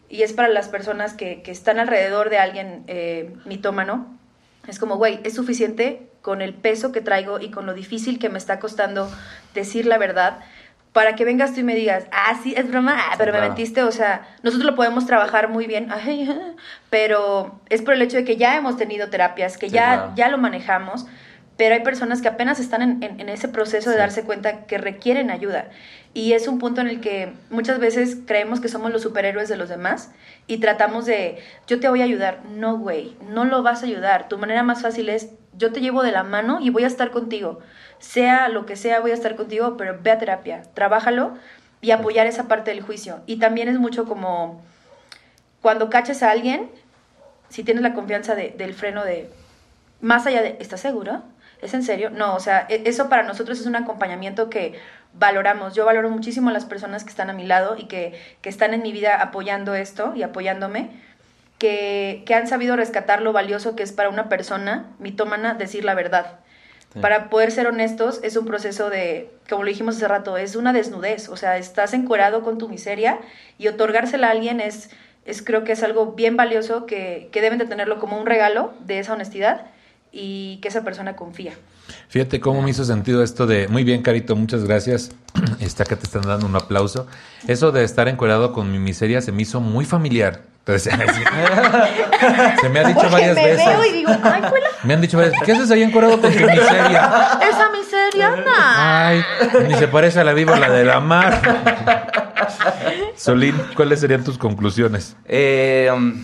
y es para las personas que, que están alrededor de alguien eh, mitómano, es como, güey, es suficiente con el peso que traigo y con lo difícil que me está costando decir la verdad para que vengas tú y me digas, ah, sí, es broma, ah, pero me mentiste, o sea, nosotros lo podemos trabajar muy bien, pero es por el hecho de que ya hemos tenido terapias, que Sí, ya, claro. ya lo manejamos, pero hay personas que apenas están en, en- en ese proceso de Sí. darse cuenta que requieren ayuda. Y es un punto en el que muchas veces creemos que somos los superhéroes de los demás y tratamos de, yo te voy a ayudar. No, güey, no lo vas a ayudar. Tu manera más fácil es, yo te llevo de la mano y voy a estar contigo. Sea lo que sea, voy a estar contigo, pero ve a terapia, trabájalo y apoyar esa parte del juicio. Y también es mucho como cuando caches a alguien, si tienes la confianza de- del freno de, más allá de, ¿estás seguro? ¿Es en serio? No, o sea, e- eso para nosotros es un acompañamiento que valoramos. Yo valoro muchísimo a las personas que están a mi lado y que, que están en mi vida apoyando esto y apoyándome, que, que han sabido rescatar lo valioso que es para una persona mitómana decir la verdad. Sí. Para poder ser honestos es un proceso de, como lo dijimos hace rato, es una desnudez, o sea, estás encuerado con tu miseria y otorgársela a alguien es, es creo que es algo bien valioso que, que deben de tenerlo como un regalo de esa honestidad y que esa persona confía. Fíjate cómo me hizo sentido esto de, muy bien, Carito, muchas gracias. Está que te están dando un aplauso. Eso de estar encuerado con mi miseria se me hizo muy familiar. Entonces, se me ha dicho Porque varias me veces. veo y digo, ay, fue la- Me han dicho varias veces, ¿qué haces ahí encuerado con tu miseria? esa miseria, nah. Ay, ni se parece a la víbora de la mar. Solín, ¿cuáles serían tus conclusiones? Eh, um,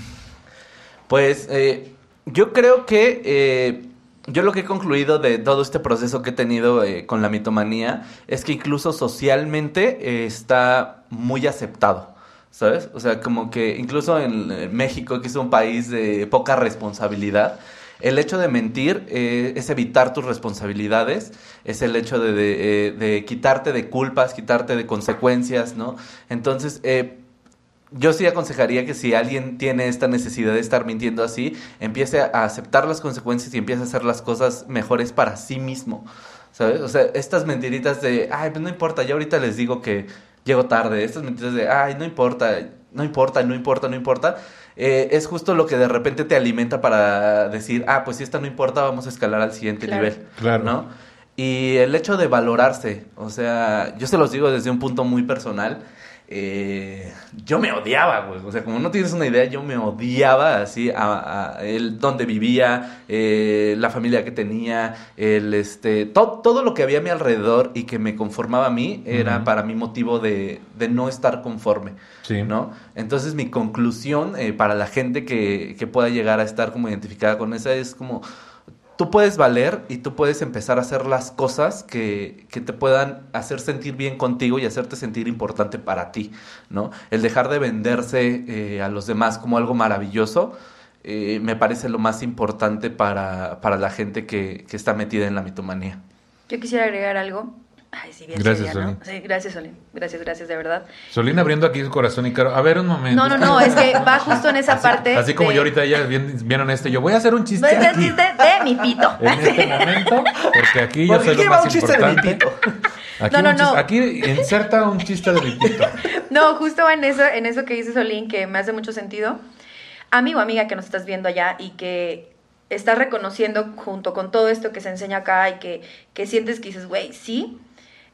pues eh, yo creo que eh, yo lo que he concluido de todo este proceso que he tenido eh, con la mitomanía es que incluso socialmente eh, está muy aceptado. ¿Sabes? O sea, como que incluso en, México, que es un país de poca responsabilidad, el hecho de mentir es evitar tus responsabilidades, es el hecho de quitarte de culpas, quitarte de consecuencias, ¿no? Entonces, eh, yo sí aconsejaría que si alguien tiene esta necesidad de estar mintiendo así, empiece a aceptar las consecuencias y empiece a hacer las cosas mejores para sí mismo. ¿Sabes? O sea, estas mentiritas de, ay, pues no importa, ya ahorita les digo que llego tarde. Estas mentiras de, ay, no importa, no importa, no importa, no importa. eh, es justo lo que de repente te alimenta para decir, ah, pues si esta no importa, vamos a escalar al siguiente Claro. nivel. Claro. ¿No? Y el hecho de valorarse, o sea, yo se los digo desde un punto muy personal. Eh, yo me odiaba, güey. O sea, como no tienes una idea, yo me odiaba así a, a el dónde vivía, eh, la familia que tenía, el este, to- todo lo que había a mi alrededor y que me conformaba a mí era para mí motivo de, de no estar conforme. Sí. ¿no? Entonces mi conclusión eh, para la gente que, que pueda llegar a estar como identificada con esa es como tú puedes valer y tú puedes empezar a hacer las cosas que, que te puedan hacer sentir bien contigo y hacerte sentir importante para ti, ¿no? El dejar de venderse eh, a los demás como algo maravilloso eh, me parece lo más importante para, para la gente que, que está metida en la mitomanía. Yo quisiera agregar algo. Ay, sí, bien Gracias, seria, ¿no? Solín. Sí, gracias, Solín. Gracias, gracias, de verdad. Solín abriendo aquí su corazón y caro. A ver, un momento. No, no, no, es que va justo en esa Así, parte. así como de- yo ahorita ya bien- vieron este, yo voy a hacer un chiste de, de- aquí. de- de mi pito. En este momento, porque aquí yo ¿Por soy lo más un chiste de mi importante. pito? Aquí, No, no, chiste- no. aquí inserta un chiste de mi pito. No, justo va en eso, en eso que dice Solín, que me hace mucho sentido. Amigo, amiga que nos estás viendo allá y que estás reconociendo junto con todo esto que se enseña acá y que, que sientes que dices, güey, sí,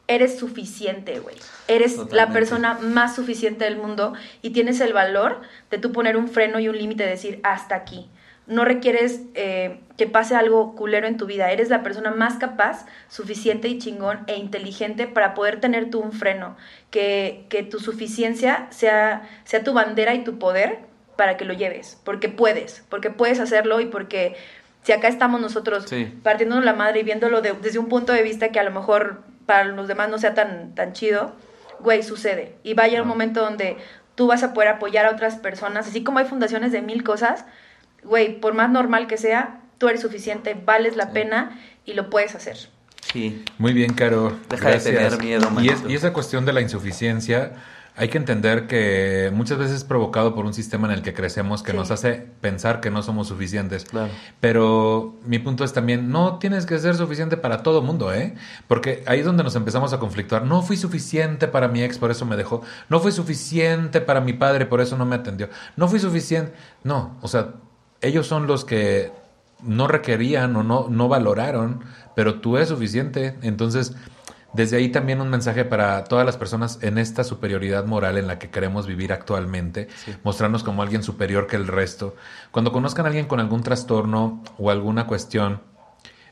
eres suficiente, güey. Eres la persona más suficiente del mundo y tienes el valor de tú poner un freno y un límite de decir, hasta aquí. No requieres eh, que pase algo culero en tu vida. Eres la persona más capaz, suficiente y chingón e inteligente para poder tener tú un freno. Que, que tu suficiencia sea, sea tu bandera y tu poder para que lo lleves. Porque puedes, porque puedes hacerlo y porque si acá estamos nosotros Sí. partiéndonos la madre y viéndolo de- desde un punto de vista que a lo mejor para los demás no sea tan, tan chido, güey, sucede. Y va a llegar un momento donde tú vas a poder apoyar a otras personas, así como hay fundaciones de mil cosas, güey, por más normal que sea, tú eres suficiente, vales la pena y lo puedes hacer. Sí. Muy bien, Caro. Deja de tener miedo, y, es- manito. y esa cuestión de la insuficiencia, hay que entender que muchas veces es provocado por un sistema en el que crecemos que Sí. nos hace pensar que no somos suficientes. Claro. Pero mi punto es también, no tienes que ser suficiente para todo mundo, ¿eh? Porque ahí es donde nos empezamos a conflictuar. No fui suficiente para mi ex, por eso me dejó. No fui suficiente para mi padre, por eso no me atendió. No fui suficiente. No, o sea, ellos son los que no requerían o no, no valoraron, pero tú eres suficiente. Entonces, desde ahí también un mensaje para todas las personas en esta superioridad moral en la que queremos vivir actualmente, mostrarnos como alguien superior que el resto. Cuando conozcan a alguien con algún trastorno o alguna cuestión,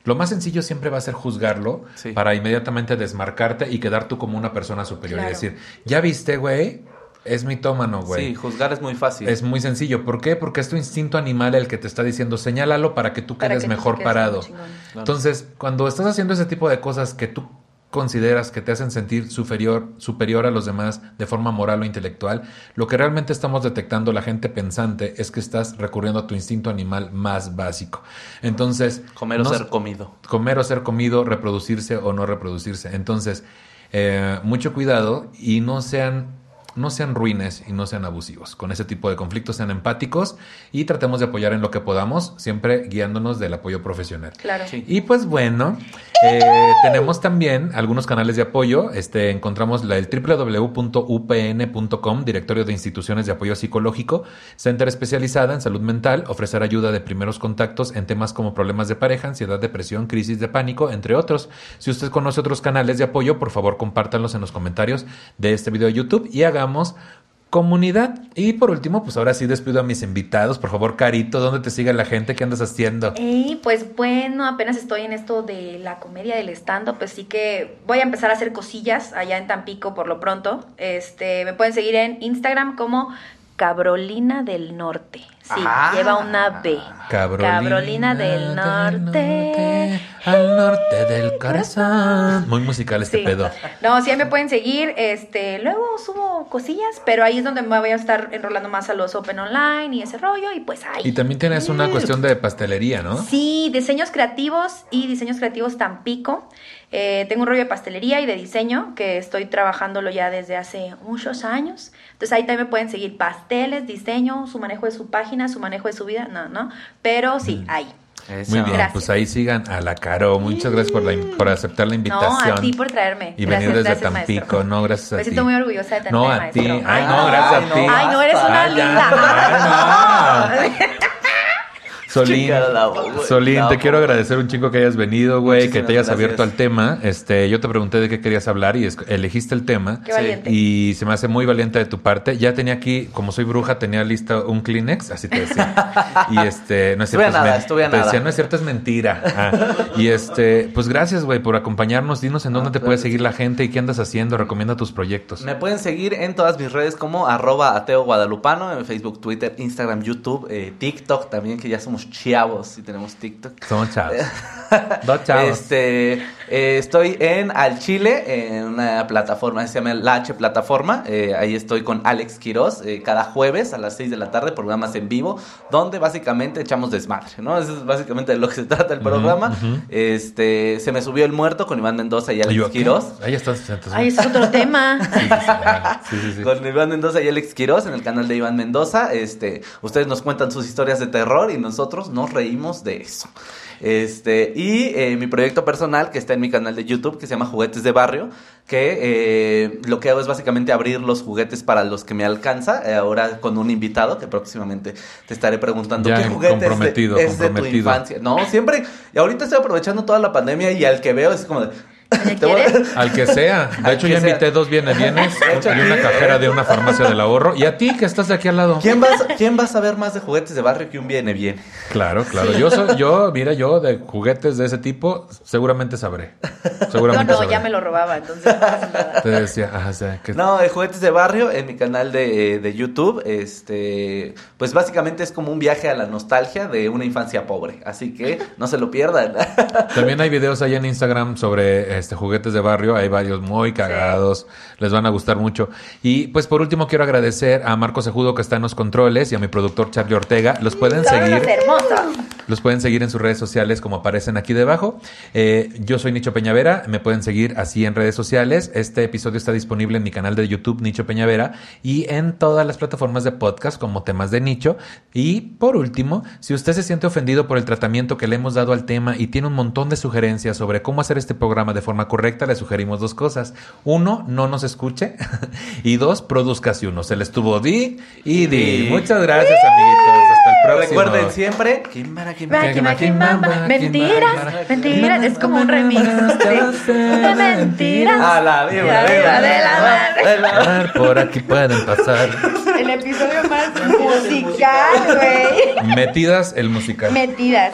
lo más sencillo siempre va a ser juzgarlo Sí. para inmediatamente desmarcarte y quedar tú como una persona superior Claro. y decir, ya viste, güey, es mitómano, güey. Sí, juzgar es muy fácil. Es muy sencillo. ¿Por qué? Porque es tu instinto animal el que te está diciendo, señálalo para que tú Para quedes que mejor quedes parado. Entonces, cuando estás haciendo ese tipo de cosas que tú consideras que te hacen sentir superior, superior a los demás de forma moral o intelectual, lo que realmente estamos detectando la gente pensante es que estás recurriendo a tu instinto animal más básico. Entonces, Comer o no- ser comido. comer o ser comido, reproducirse o no reproducirse. Entonces, eh, mucho cuidado y no sean, no sean ruines y no sean abusivos. Con ese tipo de conflictos sean empáticos y tratemos de apoyar en lo que podamos, siempre guiándonos del apoyo profesional. Claro. Sí. Y pues bueno, eh, tenemos también algunos canales de apoyo. Este, encontramos la, el www.upn.com, Directorio de Instituciones de Apoyo Psicológico, Center especializada en salud mental, ofrecer ayuda de primeros contactos en temas como problemas de pareja, ansiedad, depresión, crisis de pánico, entre otros. Si usted conoce otros canales de apoyo, por favor compártanlos en los comentarios de este video de YouTube y hagamos comunidad. Y por último, pues ahora sí despido a mis invitados. Por favor, Carito, ¿dónde te sigue la gente? ¿Qué andas haciendo? Y pues bueno, apenas estoy en esto de la comedia del stand-up, pues sí que voy a empezar a hacer cosillas allá en Tampico por lo pronto. Este, me pueden seguir en Instagram como Cabrolina del Norte. Sí, Ah. lleva una B. Cabrolina, del Norte. al norte del corazón. Muy musical este Sí. pedo. No, sí ahí me pueden seguir. Este, luego subo cosillas, pero ahí es donde me voy a estar enrolando más a los Open Online y ese rollo. Y pues ahí. Y también tienes una cuestión de pastelería, ¿no? Sí, diseños creativos y diseños creativos Tampico. Eh, tengo un rollo de pastelería y de diseño que estoy trabajándolo ya desde hace muchos años. Entonces ahí también me pueden seguir pasteles, diseño, su manejo de su página, su manejo de su vida, no, no. Pero sí, ahí. Eso. Muy bien, Gracias. pues ahí sigan a la Caro. Muchas gracias por, la, in- por aceptar la No, invitación. a ti por traerme. Y Gracias, venir desde gracias, Tampico, maestro. no, gracias a Me ti. siento muy orgullosa de tenerte, No, a maestro. ti. Ay, no, no. gracias a Ay, ti. no, Ay, no, eres una Ay, ya, linda. ay, no. Solín. Solín, te quiero agradecer un chingo que hayas venido, güey, que te hayas gracias. abierto al tema. Este, yo te pregunté de qué querías hablar y elegiste el tema. Qué valiente. Y se me hace muy valiente de tu parte. Ya tenía aquí, como soy bruja, tenía lista un Kleenex, así te decía. y este, no es Estuve a cierto. es nada, estuve a te nada. decía, no es cierto, es mentira. Ah, y este, pues gracias, güey, por acompañarnos. Dinos en dónde te puede seguir la gente y qué andas haciendo. Recomienda tus proyectos. Me pueden seguir en todas mis redes como arroba ateo guadalupano, en Facebook, Twitter, Instagram, YouTube, eh, TikTok también, que ya somos chavos y tenemos TikTok. Somos chavos. Dos chavos. Este, eh, estoy en Al Chile, en una plataforma que se llama La H Plataforma. Eh, ahí estoy con Alex Quiroz eh, cada jueves a las 6 de la tarde, programas en vivo, donde básicamente echamos desmadre, ¿no? Eso es básicamente de lo que se trata el programa. Este, se me subió el muerto con Iván Mendoza y Alex. Quiroz. Ahí estás. entonces- ese es otro tema. Sí, sí, sí, ajá. Sí, sí, sí. Con Iván Mendoza y Alex Quiroz en el canal de Iván Mendoza. Este, ustedes nos cuentan sus historias de terror y nosotros nos reímos de eso. Este, y eh, mi proyecto personal que está en mi canal de YouTube que se llama Juguetes de Barrio, que eh, lo que hago es básicamente abrir los juguetes para los que me alcanza. eh, ahora con un invitado que próximamente te estaré preguntando Ya, qué juguete es de- comprometido, es de, tu infancia. No, siempre. Y ahorita estoy aprovechando toda la pandemia y al que veo es como de. Al que sea. De Al hecho, ya sea. invité dos bienes hecho, y una cajera de una farmacia del ahorro. Y a ti que estás de aquí al lado. ¿Quién va, a- ¿Quién va a saber más de juguetes de barrio que un viene bien? Claro, claro. Yo soy, yo, mira, yo de juguetes de ese tipo, seguramente sabré. Yo Seguramente no, sabré. ya me lo robaba, entonces no pasa nada. Te decía, ajá, o sea, que No, de juguetes de barrio en mi canal de, de YouTube. Este, pues básicamente es como un viaje a la nostalgia de una infancia pobre. Así que no se lo pierdan. También hay videos ahí en Instagram sobre este juguetes de barrio, hay varios muy cagados, les van a gustar mucho. Y pues por último quiero agradecer a Marco Sejudo que está en los controles y a mi productor Charlie Ortega. Los pueden Son seguir. hermosos. Los pueden seguir en sus redes sociales como aparecen aquí debajo. Eh, yo soy Nicho Peñavera, me pueden seguir así en redes sociales. Este episodio está disponible en mi canal de YouTube Nicho Peñavera y en todas las plataformas de podcast como temas de nicho. Y por último, si usted se siente ofendido por el tratamiento que le hemos dado al tema y tiene un montón de sugerencias sobre cómo hacer este programa de forma correcta, le sugerimos dos cosas. Uno, no nos escuche. y dos, produzcase uno. Se le estuvo di y di. Muchas gracias, amiguitos. Próximo. Recuerden siempre. Kimbara, kimbara. Mentiras, mentiras. Es como un remix. De mentiras. A la viva, de la mar. Pasar por aquí pueden pasar. El episodio más musical, güey. Metidas el musical. Metidas.